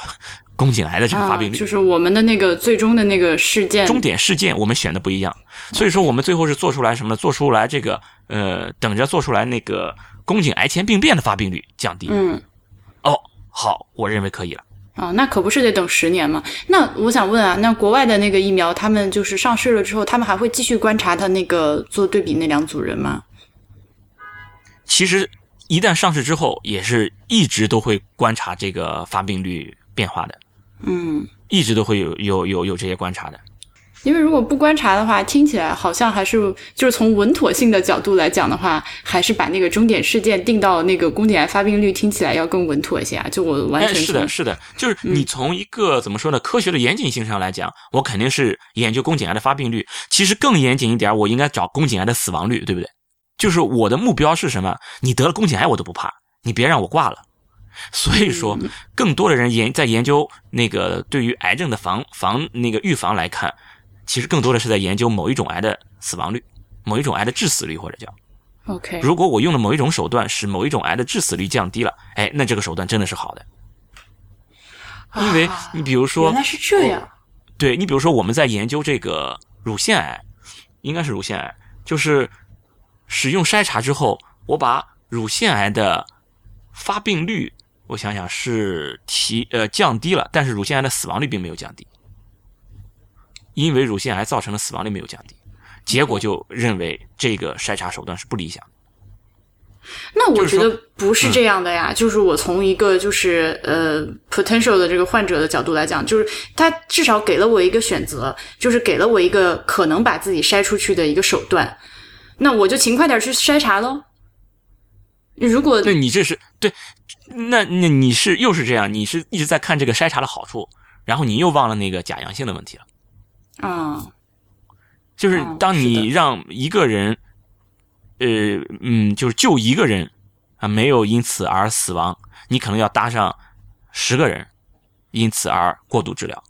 宫颈癌的这个发病率。啊，就是我们的那个最终的那个事件，终点事件我们选的不一样，所以说我们最后是做出来什么呢？做出来这个呃，等着做出来那个宫颈癌前病变的发病率降低。嗯。哦，好，我认为可以了。啊，那可不是得等十年吗？那我想问啊，那国外的那个疫苗，他们就是上市了之后，他们还会继续观察他那个做对比那两组人吗？其实一旦上市之后，也是一直都会观察这个发病率变化的，嗯，一直都会有有有有这些观察的。因为如果不观察的话，听起来好像还是就是从稳妥性的角度来讲的话，还是把那个终点事件定到那个宫颈癌发病率，听起来要更稳妥一些啊。就我完全哎，是的，是的，就是你从一个、怎么说呢，科学的严谨性上来讲，我肯定是研究宫颈癌的发病率。其实更严谨一点，我应该找宫颈癌的死亡率，对不对？就是我的目标是什么？你得了宫颈癌我都不怕，你别让我挂了。所以说，更多的人研在研究那个对于癌症的防防那个预防来看，其实更多的是在研究某一种癌的死亡率，某一种癌的致死率，或者叫。OK。如果我用了某一种手段，使某一种癌的致死率降低了，哎，那这个手段真的是好的。因为啊你比如说，原来是这样。对你比如说我们在研究这个乳腺癌，应该是乳腺癌，就是使用筛查之后，我把乳腺癌的发病率，我想想是提呃降低了，但是乳腺癌的死亡率并没有降低，因为乳腺癌造成的死亡率没有降低，结果就认为这个筛查手段是不理想。的。那我觉得不是这样的呀，就是我从一个就是呃 potential 的这个患者的角度来讲，就是他至少给了我一个选择，就是给了我一个可能把自己筛出去的一个手段，那我就勤快点去筛查喽。如果那你这是对，那那你是又是这样，你是一直在看这个筛查的好处，然后你又忘了那个假阳性的问题了。啊、就是哦当你让一个人，呃，嗯，就是就一个人啊，没有因此而死亡，你可能要搭上十个人，因此而过度治疗。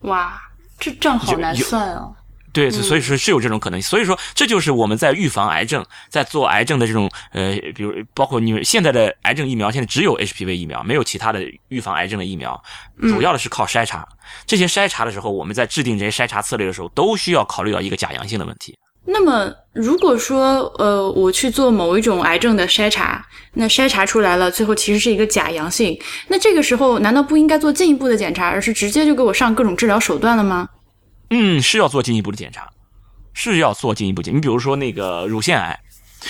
哇，这账好难算哦。对，所以说是有这种可能性。所以说，这就是我们在预防癌症，在做癌症的这种呃，比如包括你们现在的癌症疫苗，现在只有 HPV 疫苗，没有其他的预防癌症的疫苗，主要的是靠筛查。这些筛查的时候，我们在制定这些筛查策略的时候，都需要考虑到一个假阳性的问题。那么，如果说呃，我去做某一种癌症的筛查，那筛查出来了，最后其实是一个假阳性，那这个时候难道不应该做进一步的检查，而是直接就给我上各种治疗手段了吗？嗯，是要做进一步的检查，是要做进一步检。你比如说那个乳腺癌，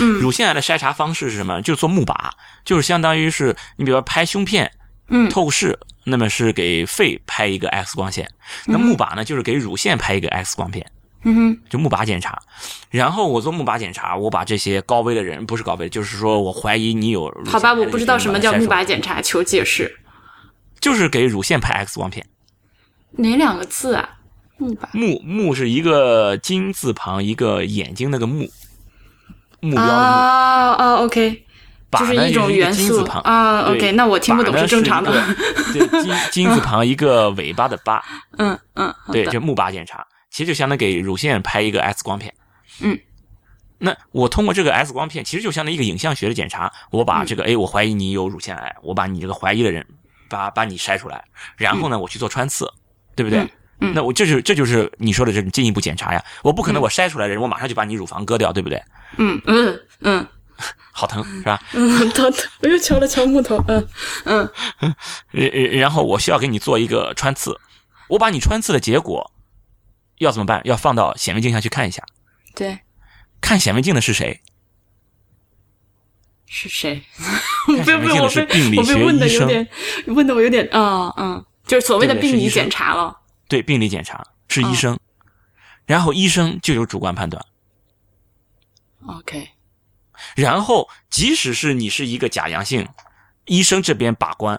嗯乳腺癌的筛查方式是什么？就是做钼靶，就是相当于是你比如说拍胸片，嗯透视，那么是给肺拍一个 X 光线，那钼靶呢就是给乳腺拍一个 X 光片。嗯哼，就钼靶检查，然后我做钼靶检查，我把这些高危的人，不是高危，就是说我怀疑你有好吧，我不知道什么叫钼靶检查，求解释。就是给乳腺拍 X 光片。哪两个字啊？钼靶目目是一个金字旁，一个眼睛那个目，目标的目。啊啊，OK，靶就是一种元素金字旁啊。OK，那我听不懂是正常的。(laughs) 对，金金字旁一个尾巴的巴，嗯嗯，对，的就木靶检查，其实就相当于给乳腺拍一个 X 光片。嗯，那我通过这个 X 光片，其实就相当于一个影像学的检查。我把这个，哎，我怀疑你有乳腺癌，我把你这个怀疑的人，把把你筛出来，然后呢，我去做穿刺，对不对？嗯嗯那我这就这就是你说的这种进一步检查呀。我不可能我筛出来的人，我马上就把你乳房割掉，对不对？嗯嗯嗯 (laughs) 好疼是吧？(laughs) 嗯，疼疼，我又敲了敲木头。嗯嗯 (laughs) 呃呃然后我需要给你做一个穿刺，我把你穿刺的结果要怎么办？要放到显微镜下去看一下。对，看显微镜的是谁？是谁？看显微镜的是病理学我被问的有点，问的我有点，啊嗯，就是所谓的病理检查了。对，病理检查是医生，然后医生就有主观判断。OK，然后，即使是你是一个假阳性，医生这边把关，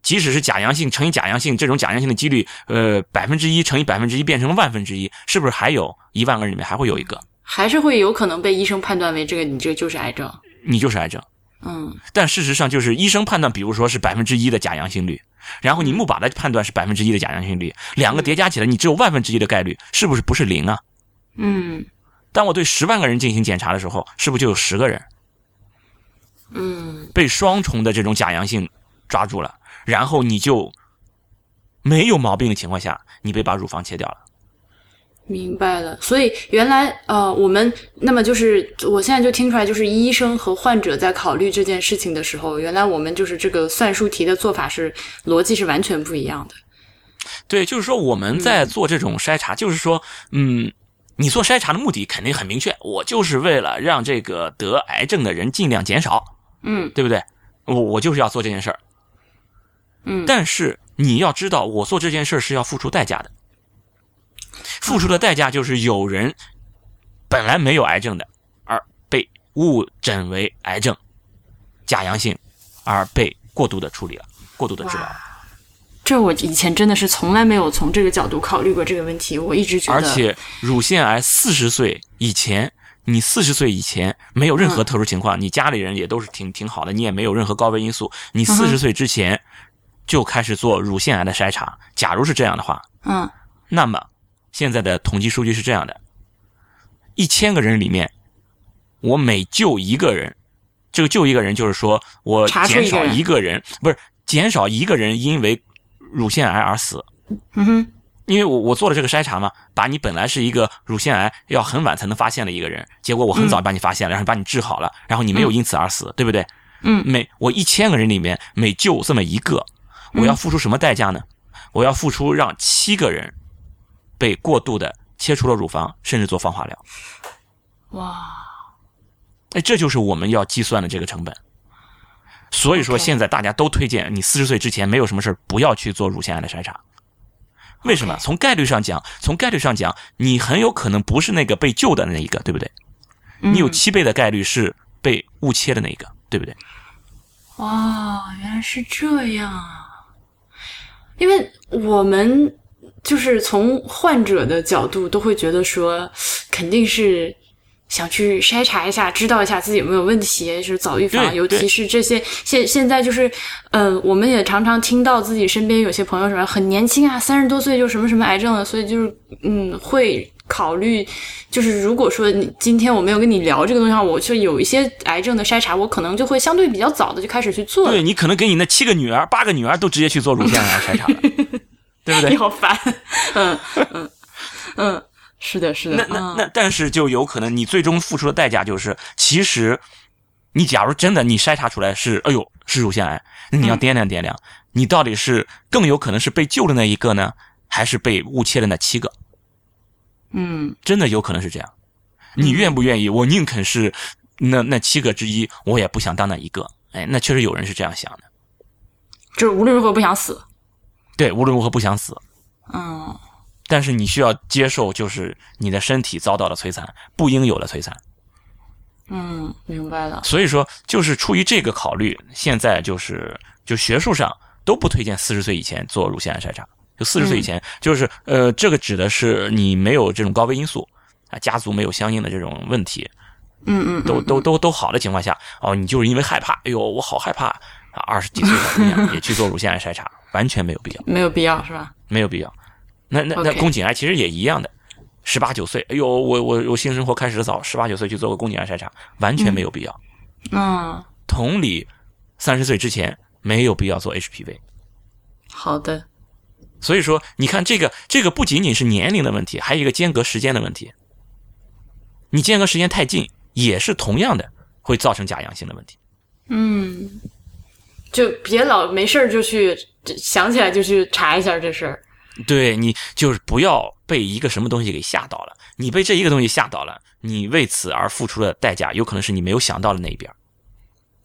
即使是假阳性乘以假阳性，这种假阳性的几率，呃，百分之一乘以百分之一变成了万分之一，是不是还有一万个人里面还会有一个还是会有可能被医生判断为这个你这个就是癌症。你就是癌症？嗯但事实上，就是医生判断，比如说是百分之一的假阳性率，然后你木靶的判断是百分之一的假阳性率，两个叠加起来，你只有万分之一的概率，是不是不是零啊？嗯当我对十万个人进行检查的时候，是不是就有十个人嗯被双重的这种假阳性抓住了？然后你就没有毛病的情况下，你被把乳房切掉了。明白了，所以原来呃，我们那么就是我现在就听出来，就是医生和患者在考虑这件事情的时候，原来我们就是这个算术题的做法是逻辑是完全不一样的。对，就是说我们在做这种筛查，就是说，嗯，你做筛查的目的肯定很明确，我就是为了让这个得癌症的人尽量减少，嗯对不对？我我就是要做这件事儿。嗯但是你要知道，我做这件事儿是要付出代价的，付出的代价就是有人本来没有癌症的，而被误诊为癌症，假阳性，而被过度的处理了，过度的治疗。这我以前真的是从来没有从这个角度考虑过这个问题，我一直觉得，而且乳腺癌四十岁以前，你四十岁以前没有任何特殊情况，你家里人也都是挺挺好的，你也没有任何高危因素，你四十岁之前就开始做乳腺癌的筛查。假如是这样的话，嗯那么现在的统计数据是这样的：一千个人里面，我每救一个人，这个救一个人就是说我减少查出一个人一个人，不是减少一个人因为乳腺癌而死。嗯哼因为我我做了这个筛查嘛，把你本来是一个乳腺癌要很晚才能发现的一个人，结果我很早把你发现了，然后把你治好了，然后你没有因此而死，对不对？嗯每我一千个人里面每救这么一个，我要付出什么代价呢？我要付出让七个人被过度的切除了乳房，甚至做放化疗。哇哎，这就是我们要计算的这个成本。所以说，现在大家都推荐你四十岁之前没有什么事儿不要去做乳腺癌的筛查。为什么？从概率上讲，从概率上讲，你很有可能不是那个被救的那一个，对不对？你有嗯七倍的概率是被误切的那一个，对不对？哇，原来是这样啊！因为我们就是从患者的角度都会觉得说，肯定是想去筛查一下，知道一下自己有没有问题，就是早预防。尤其是这些现现在就是，呃，我们也常常听到自己身边有些朋友什么很年轻啊，三十多岁就什么什么癌症了，所以就是嗯会。考虑就是，如果说你今天我没有跟你聊这个东西的话，我就有一些癌症的筛查，我可能就会相对比较早的就开始去做。对你可能给你那七个女儿、八个女儿都直接去做乳腺癌筛查了，(laughs) 对不对你？(laughs) 好烦，(laughs) 嗯嗯嗯，是的，是的，那那嗯那，但是就有可能你最终付出的代价就是，其实你假如真的你筛查出来是，哎呦是乳腺癌，那你要掂量掂量，你到底是更有可能是被救的那一个呢，还是被误切的那七个？嗯真的有可能是这样。你愿不愿意？我宁肯是那那七个之一，我也不想当那一个。哎，那确实有人是这样想的。就是无论如何不想死，对，无论如何不想死，嗯。但是你需要接受，就是你的身体遭到了摧残，不应有的摧残。嗯，明白了，所以说，就是出于这个考虑，现在就是就学术上都不推荐四十岁以前做乳腺癌筛查。就四十岁以前，就是呃，这个指的是你没有这种高危因素啊，家族没有相应的这种问题，嗯嗯，都都都都好的情况下，哦，你就是因为害怕，哎呦，我好害怕啊，二十几岁的姑娘 (laughs) 也去做乳腺癌筛查，完全没有必要，没有必要是吧？没有必要。那那那宫颈癌其实也一样的，十八九岁，哎呦，我我我性生活开始的早，十八九岁去做个宫颈癌筛查，完全没有必要。嗯，同理，三十岁之前没有必要做 HPV。好的，所以说，你看这个这个不仅仅是年龄的问题，还有一个间隔时间的问题。你间隔时间太近，也是同样的会造成假阳性的问题。嗯，就别老没事儿就去想起来就去查一下这事儿，对你就是不要被一个什么东西给吓到了，你被这一个东西吓到了，你为此而付出的代价，有可能是你没有想到的那一边。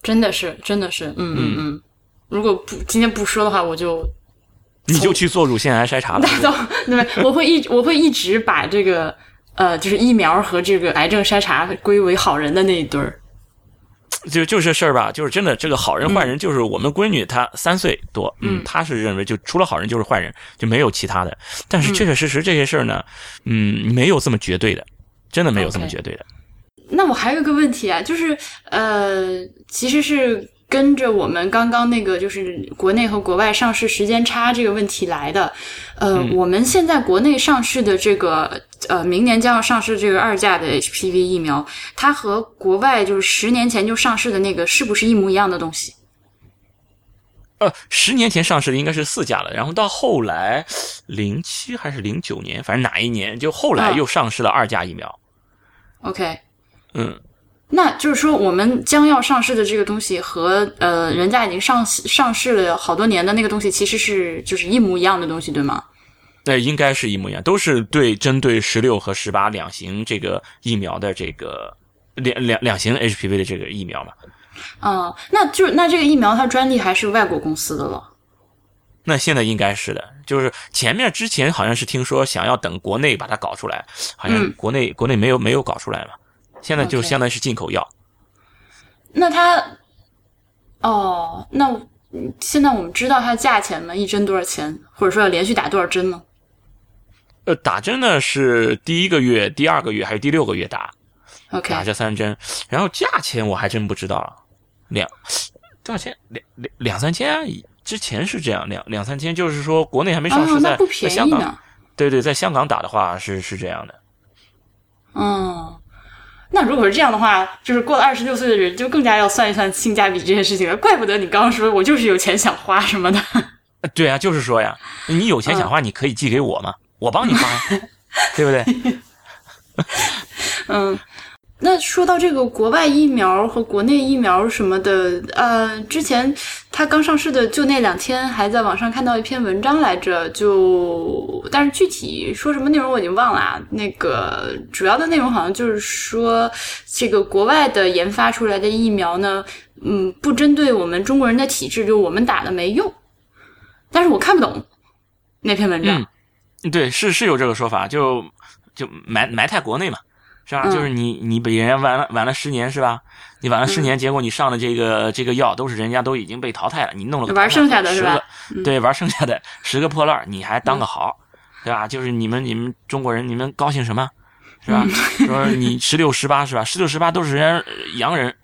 真的是，真的是，嗯嗯嗯。如果不今天不说的话，我就你就去做乳腺癌筛查了。(laughs) 那对，我会一我会一直把这个呃，就是疫苗和这个癌症筛查归为好人的那一堆儿。就就这事儿吧，就是真的，这个好人坏人，就是我们闺女她三岁多，嗯她是认为就除了好人就是坏人，就没有其他的。但是确确实实这些事儿呢，嗯，没有这么绝对的，真的没有这么绝对的。那我还有一个问题啊，就是呃，其实是跟着我们刚刚那个就是国内和国外上市时间差这个问题来的。呃，我们现在国内上市的这个呃，明年将要上市这个二价的 HPV 疫苗，它和国外就是十年前就上市的那个是不是一模一样的东西？呃，十年前上市的应该是四价了，然后到后来零七还是零九年，反正哪一年就后来啊又上市了二价疫苗。OK，嗯，那就是说我们将要上市的这个东西和呃人家已经上市上市了好多年的那个东西，其实是就是一模一样的东西，对吗？那应该是一模一样，都是对针对十六和十八两型这个疫苗的这个两两两型 HPV 的这个疫苗嘛。嗯，那就那这个疫苗它专利还是外国公司的了。那现在应该是的，就是前面之前好像是听说想要等国内把它搞出来，好像嗯国内、国内没有没有搞出来嘛，现在就相当于是进口药。那它，哦，那嗯现在我们知道它价钱吗？一针多少钱？或者说要连续打多少针呢？呃，打针呢是第一个月、第二个月还是第六个月打，OK，打这三针，然后价钱我还真不知道了，两多少钱？两两两三千啊？之前是这样，两两三千，就是说国内还没上市，哦，在在香港。对对，在香港打的话是是这样的。嗯，那如果是这样的话，就是过了二十六岁的人就更加要算一算性价比这件事情了。怪不得你刚刚说我就是有钱想花什么的。呃对啊，就是说呀，你有钱想花，你可以寄给我嘛，我帮你发呀，(laughs) 对不对？(laughs) 嗯，那说到这个国外疫苗和国内疫苗什么的，呃，之前它刚上市的就那两天，还在网上看到一篇文章来着，就但是具体说什么内容我已经忘了啊。那个主要的内容好像就是说，这个国外的研发出来的疫苗呢，嗯，不针对我们中国人的体质，就我们打了没用。但是我看不懂那篇文章。嗯，对，是是有这个说法，就就埋埋汰国内嘛，是吧？嗯就是你你比人家晚了晚了十年是吧？你晚了十年，结果你上的这个这个药都是人家都已经被淘汰了，你弄了个玩剩下的十是吧个？对，玩剩下的十个破烂儿，你还当个好，对吧？就是你们你们中国人，你们高兴什么？是吧？说你十六十八是吧？十六十八都是人家呃洋人，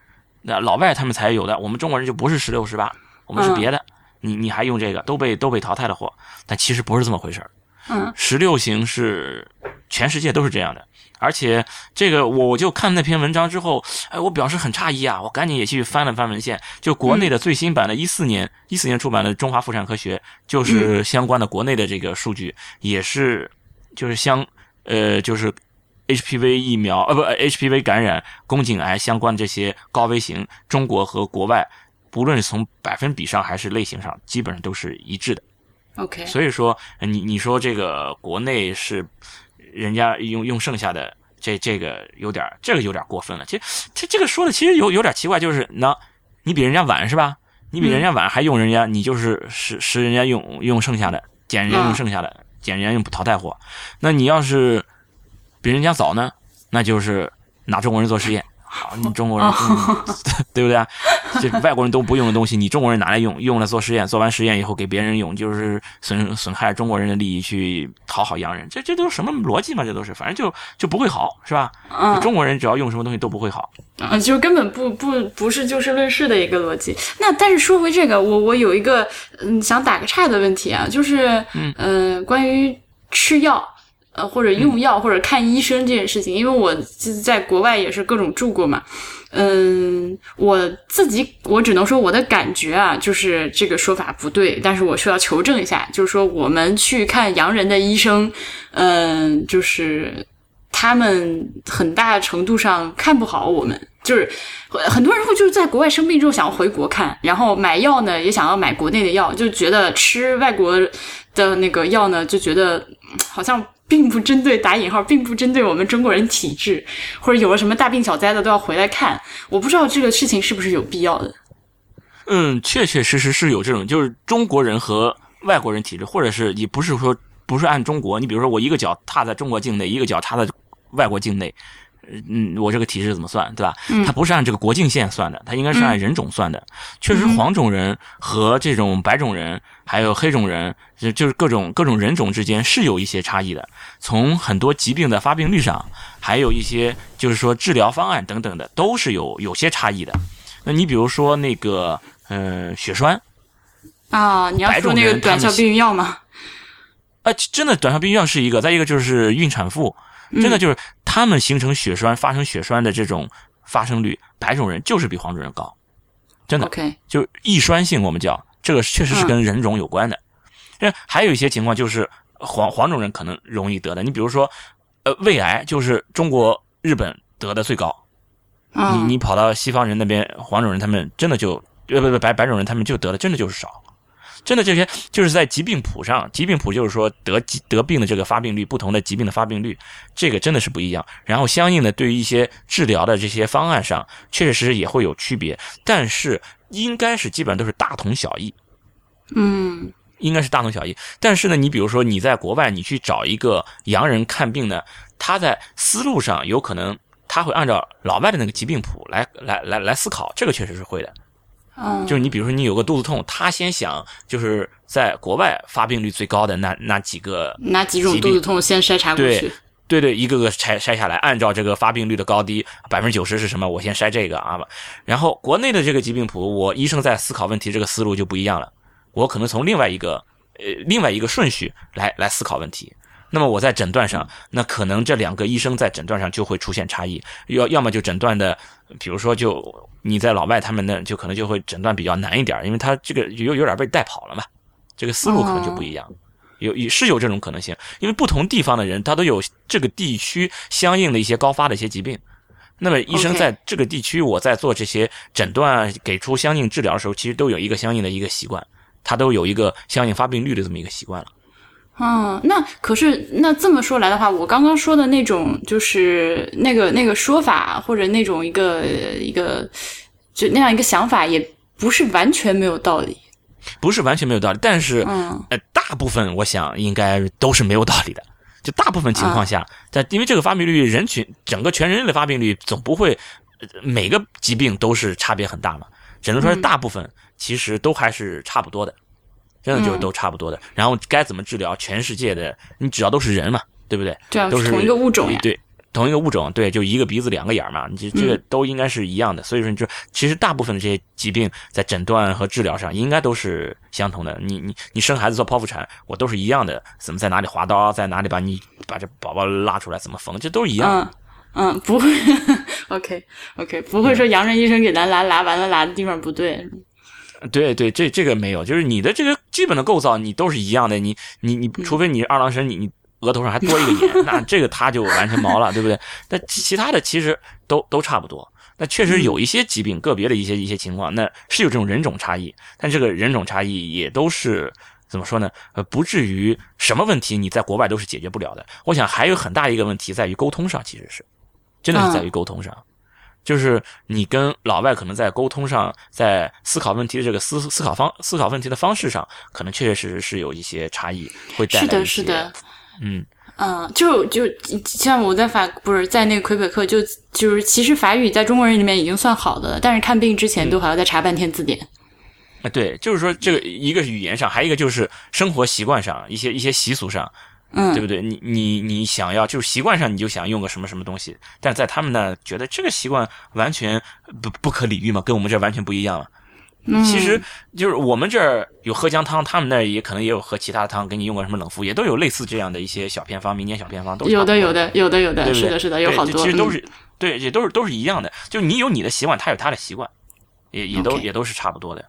那老外他们才有的，我们中国人就不是十六十八，我们是嗯别的。你你还用这个，都被都被淘汰的货，但其实不是这么回事儿。嗯。十六型是全世界都是这样的，而且这个我我就看那篇文章之后，哎，我表示很诧异啊，我赶紧也去翻了翻文献，就国内的最新版的一四年一四年出版的《中华妇产科学》，就是相关的国内的这个数据，也是就是相呃就是 HPV 疫苗呃不呃 HPV 感染宫颈癌相关这些高危型，中国和国外不论是从百分比上还是类型上，基本上都是一致的。，OK，所以说，呃你你说这个国内是人家用用剩下的，这这个有点儿这个有点儿过分了。其实这这个说的其实有有点奇怪，就是那你比人家晚是吧？你比人家晚还用人家，你就是使使人家用用剩下的，捡人家用剩下的，捡人家用淘汰货。那你要是比人家早呢，那就是拿中国人做实验。好，你中国人，嗯、(laughs) 对不对啊？这外国人都不用的东西，你中国人拿来用，用来做实验，做完实验以后给别人用，就是损损害中国人的利益，去讨好洋人，这这都是什么逻辑嘛？这都是，反正就就不会好，是吧？嗯中国人只要用什么东西都不会好。嗯，就根本不不不是就事论事的一个逻辑。那但是说回这个，我我有一个嗯想打个岔的问题啊，就是嗯呃关于吃药。呃，或者用药或者看医生这件事情，因为我自在国外也是各种住过嘛，嗯，我自己我只能说我的感觉啊，就是这个说法不对，但是我需要求证一下，就是说我们去看洋人的医生，嗯，就是他们很大程度上看不好我们，就是很多人会就是在国外生病之后想要回国看，然后买药呢也想要买国内的药，就觉得吃外国的那个药呢，就觉得好像并不针对打引号，并不针对我们中国人体质，或者有了什么大病小灾的都要回来看。我不知道这个事情是不是有必要的。嗯，确确实实是有这种，就是中国人和外国人体质，或者是你不是说不是按中国，你比如说我一个脚踏在中国境内，一个脚踏在外国境内，嗯，我这个体质怎么算，对吧？嗯它不是按这个国境线算的，它应该是按人种算的。确实，黄种人和这种白种人还有黑种人，就就是各种各种人种之间是有一些差异的。从很多疾病的发病率上，还有一些就是说治疗方案等等的，都是有有些差异的。那你比如说那个，嗯，血栓，啊，你要说那个短效避孕药吗？啊，真的短效避孕药是一个，再一个就是孕产妇，真的就是他们形成血栓、发生血栓的这种发生率，白种人就是比黄种人高，真的。OK，就易栓性，我们叫这个确实是跟人种有关的。那还有一些情况就是黄黄种人可能容易得的，你比如说，呃，胃癌就是中国、日本得的最高。你你跑到西方人那边，黄种人他们真的就呃不不白白种人他们就得的真的就是少，真的这些就是在疾病谱上，疾病谱就是说得得病的这个发病率，不同的疾病的发病率，这个真的是不一样。然后相应的对于一些治疗的这些方案上，确确实实也会有区别，但是应该是基本上都是大同小异。嗯，应该是大同小异。但是呢，你比如说你在国外，你去找一个洋人看病呢，他在思路上有可能。他会按照老外的那个疾病谱来来来来思考，这个确实是会的。嗯，就是你比如说你有个肚子痛，他先想就是在国外发病率最高的那那几个哪几种肚子痛先筛查过去，对对，一个个筛筛下来，按照这个发病率的高低，百分之九十是什么，我先筛这个啊。然后国内的这个疾病谱，我医生在思考问题这个思路就不一样了，我可能从另外一个呃另外一个顺序来来思考问题。那么我在诊断上，那可能这两个医生在诊断上就会出现差异，要要么就诊断的，比如说就你在老外他们那就可能就会诊断比较难一点，因为他这个有有点被带跑了嘛，这个思路可能就不一样，有也是有这种可能性，因为不同地方的人他都有这个地区相应的一些高发的一些疾病，那么医生在这个地区我在做这些诊断给出相应治疗的时候，其实都有一个相应的一个习惯，他都有一个相应发病率的这么一个习惯了。嗯，那可是那这么说来的话，我刚刚说的那种就是那个那个说法，或者那种一个一个就那样一个想法，也不是完全没有道理。不是完全没有道理，但是嗯，呃，大部分我想应该都是没有道理的。就大部分情况下，在因为这个发病率，人群整个全人类的发病率总不会每个疾病都是差别很大嘛，只能说大部分其实都还是差不多的。真的就都差不多的，然后该怎么治疗？全世界的你只要都是人嘛，对不对？对都是同一个物种呀。对，同一个物种，对，就一个鼻子两个眼嘛，你这这个都应该是一样的。所以说，你就其实大部分的这些疾病在诊断和治疗上应该都是相同的。你你你生孩子做剖腹产，我都是一样的，怎么在哪里划刀，在哪里把你把这宝宝拉出来，怎么缝，这都是一样。嗯嗯，不会。(laughs) OK OK，不会说洋人医生给咱拉拉完了拉的地方不对。对对，这这个没有，就是你的这个基本的构造，你都是一样的。你你你，除非你二郎神，你你额头上还多一个眼，(laughs) 那这个他就完全毛了，对不对？那其他的其实都都差不多。那确实有一些疾病，个别的一些一些情况，那是有这种人种差异，但这个人种差异也都是怎么说呢？呃，不至于什么问题你在国外都是解决不了的。我想还有很大一个问题在于沟通上，其实是真的是在于沟通上。就是你跟老外可能在沟通上，在思考问题的这个思思考方思考问题的方式上，可能确确实实是有一些差异，会带来是的，是的，嗯嗯，就就像我在法不是在那个魁北克，就就是其实法语在中国人里面已经算好的了，但是看病之前都还要再查半天字典。啊，对，就是说这个一个是语言上，还有一个就是生活习惯上，一些一些习俗上。嗯，对不对？你你你想要就是习惯上你就想用个什么什么东西，但在他们那觉得这个习惯完全不不可理喻嘛，跟我们这完全不一样了。嗯，其实就是我们这儿有喝姜汤，他们那儿也可能也有喝其他的汤，给你用个什么冷敷，也都有类似这样的一些小偏方、民间小偏方，都有的有的有的有的，是的是的，有好多，其实都是对，也都是都是一样的。就你有你的习惯，他有他的习惯，也也都也都是差不多的。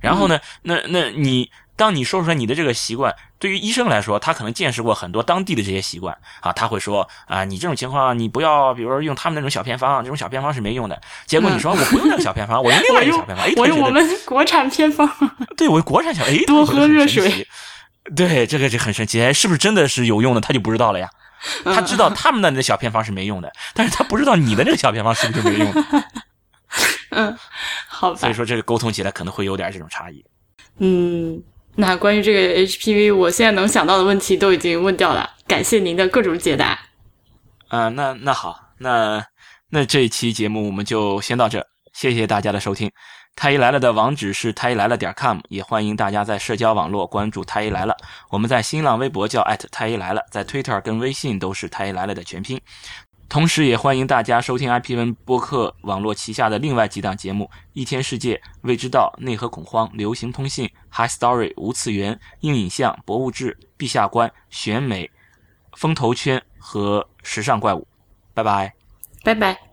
然后呢，那那你。当你说出来你的这个习惯，对于医生来说，他可能见识过很多当地的这些习惯啊，他会说啊，你这种情况你不要，比如说用他们那种小偏方，这种小偏方是没用的。结果你说我不用那个小偏方，我用另外一个小偏方，哎，我用我们国产偏方，对我国产小，哎，多喝热水，对，这个就很神奇，哎，是不是真的是有用的？他就不知道了呀。他知道他们那里的小偏方是没用的，但是他不知道你的那个小偏方是不是就没用的。(laughs) 嗯，好吧。所以说这个沟通起来可能会有点这种差异。嗯。那关于这个 HPV，我现在能想到的问题都已经问掉了，感谢您的各种解答。啊，那那好，那那这一期节目我们就先到这，谢谢大家的收听。太医来了的网址是太医来了点 com，也欢迎大家在社交网络关注太医来了。我们在新浪微博叫太医来了，在 Twitter 跟微信都是太医来了的全拼。同时，也欢迎大家收听 IP 文播客网络旗下的另外几档节目：一天世界、未知道、内核恐慌、流行通信、High Story、无次元、硬影像、博物志、陛下观、选美、风投圈和时尚怪物。拜拜，拜拜。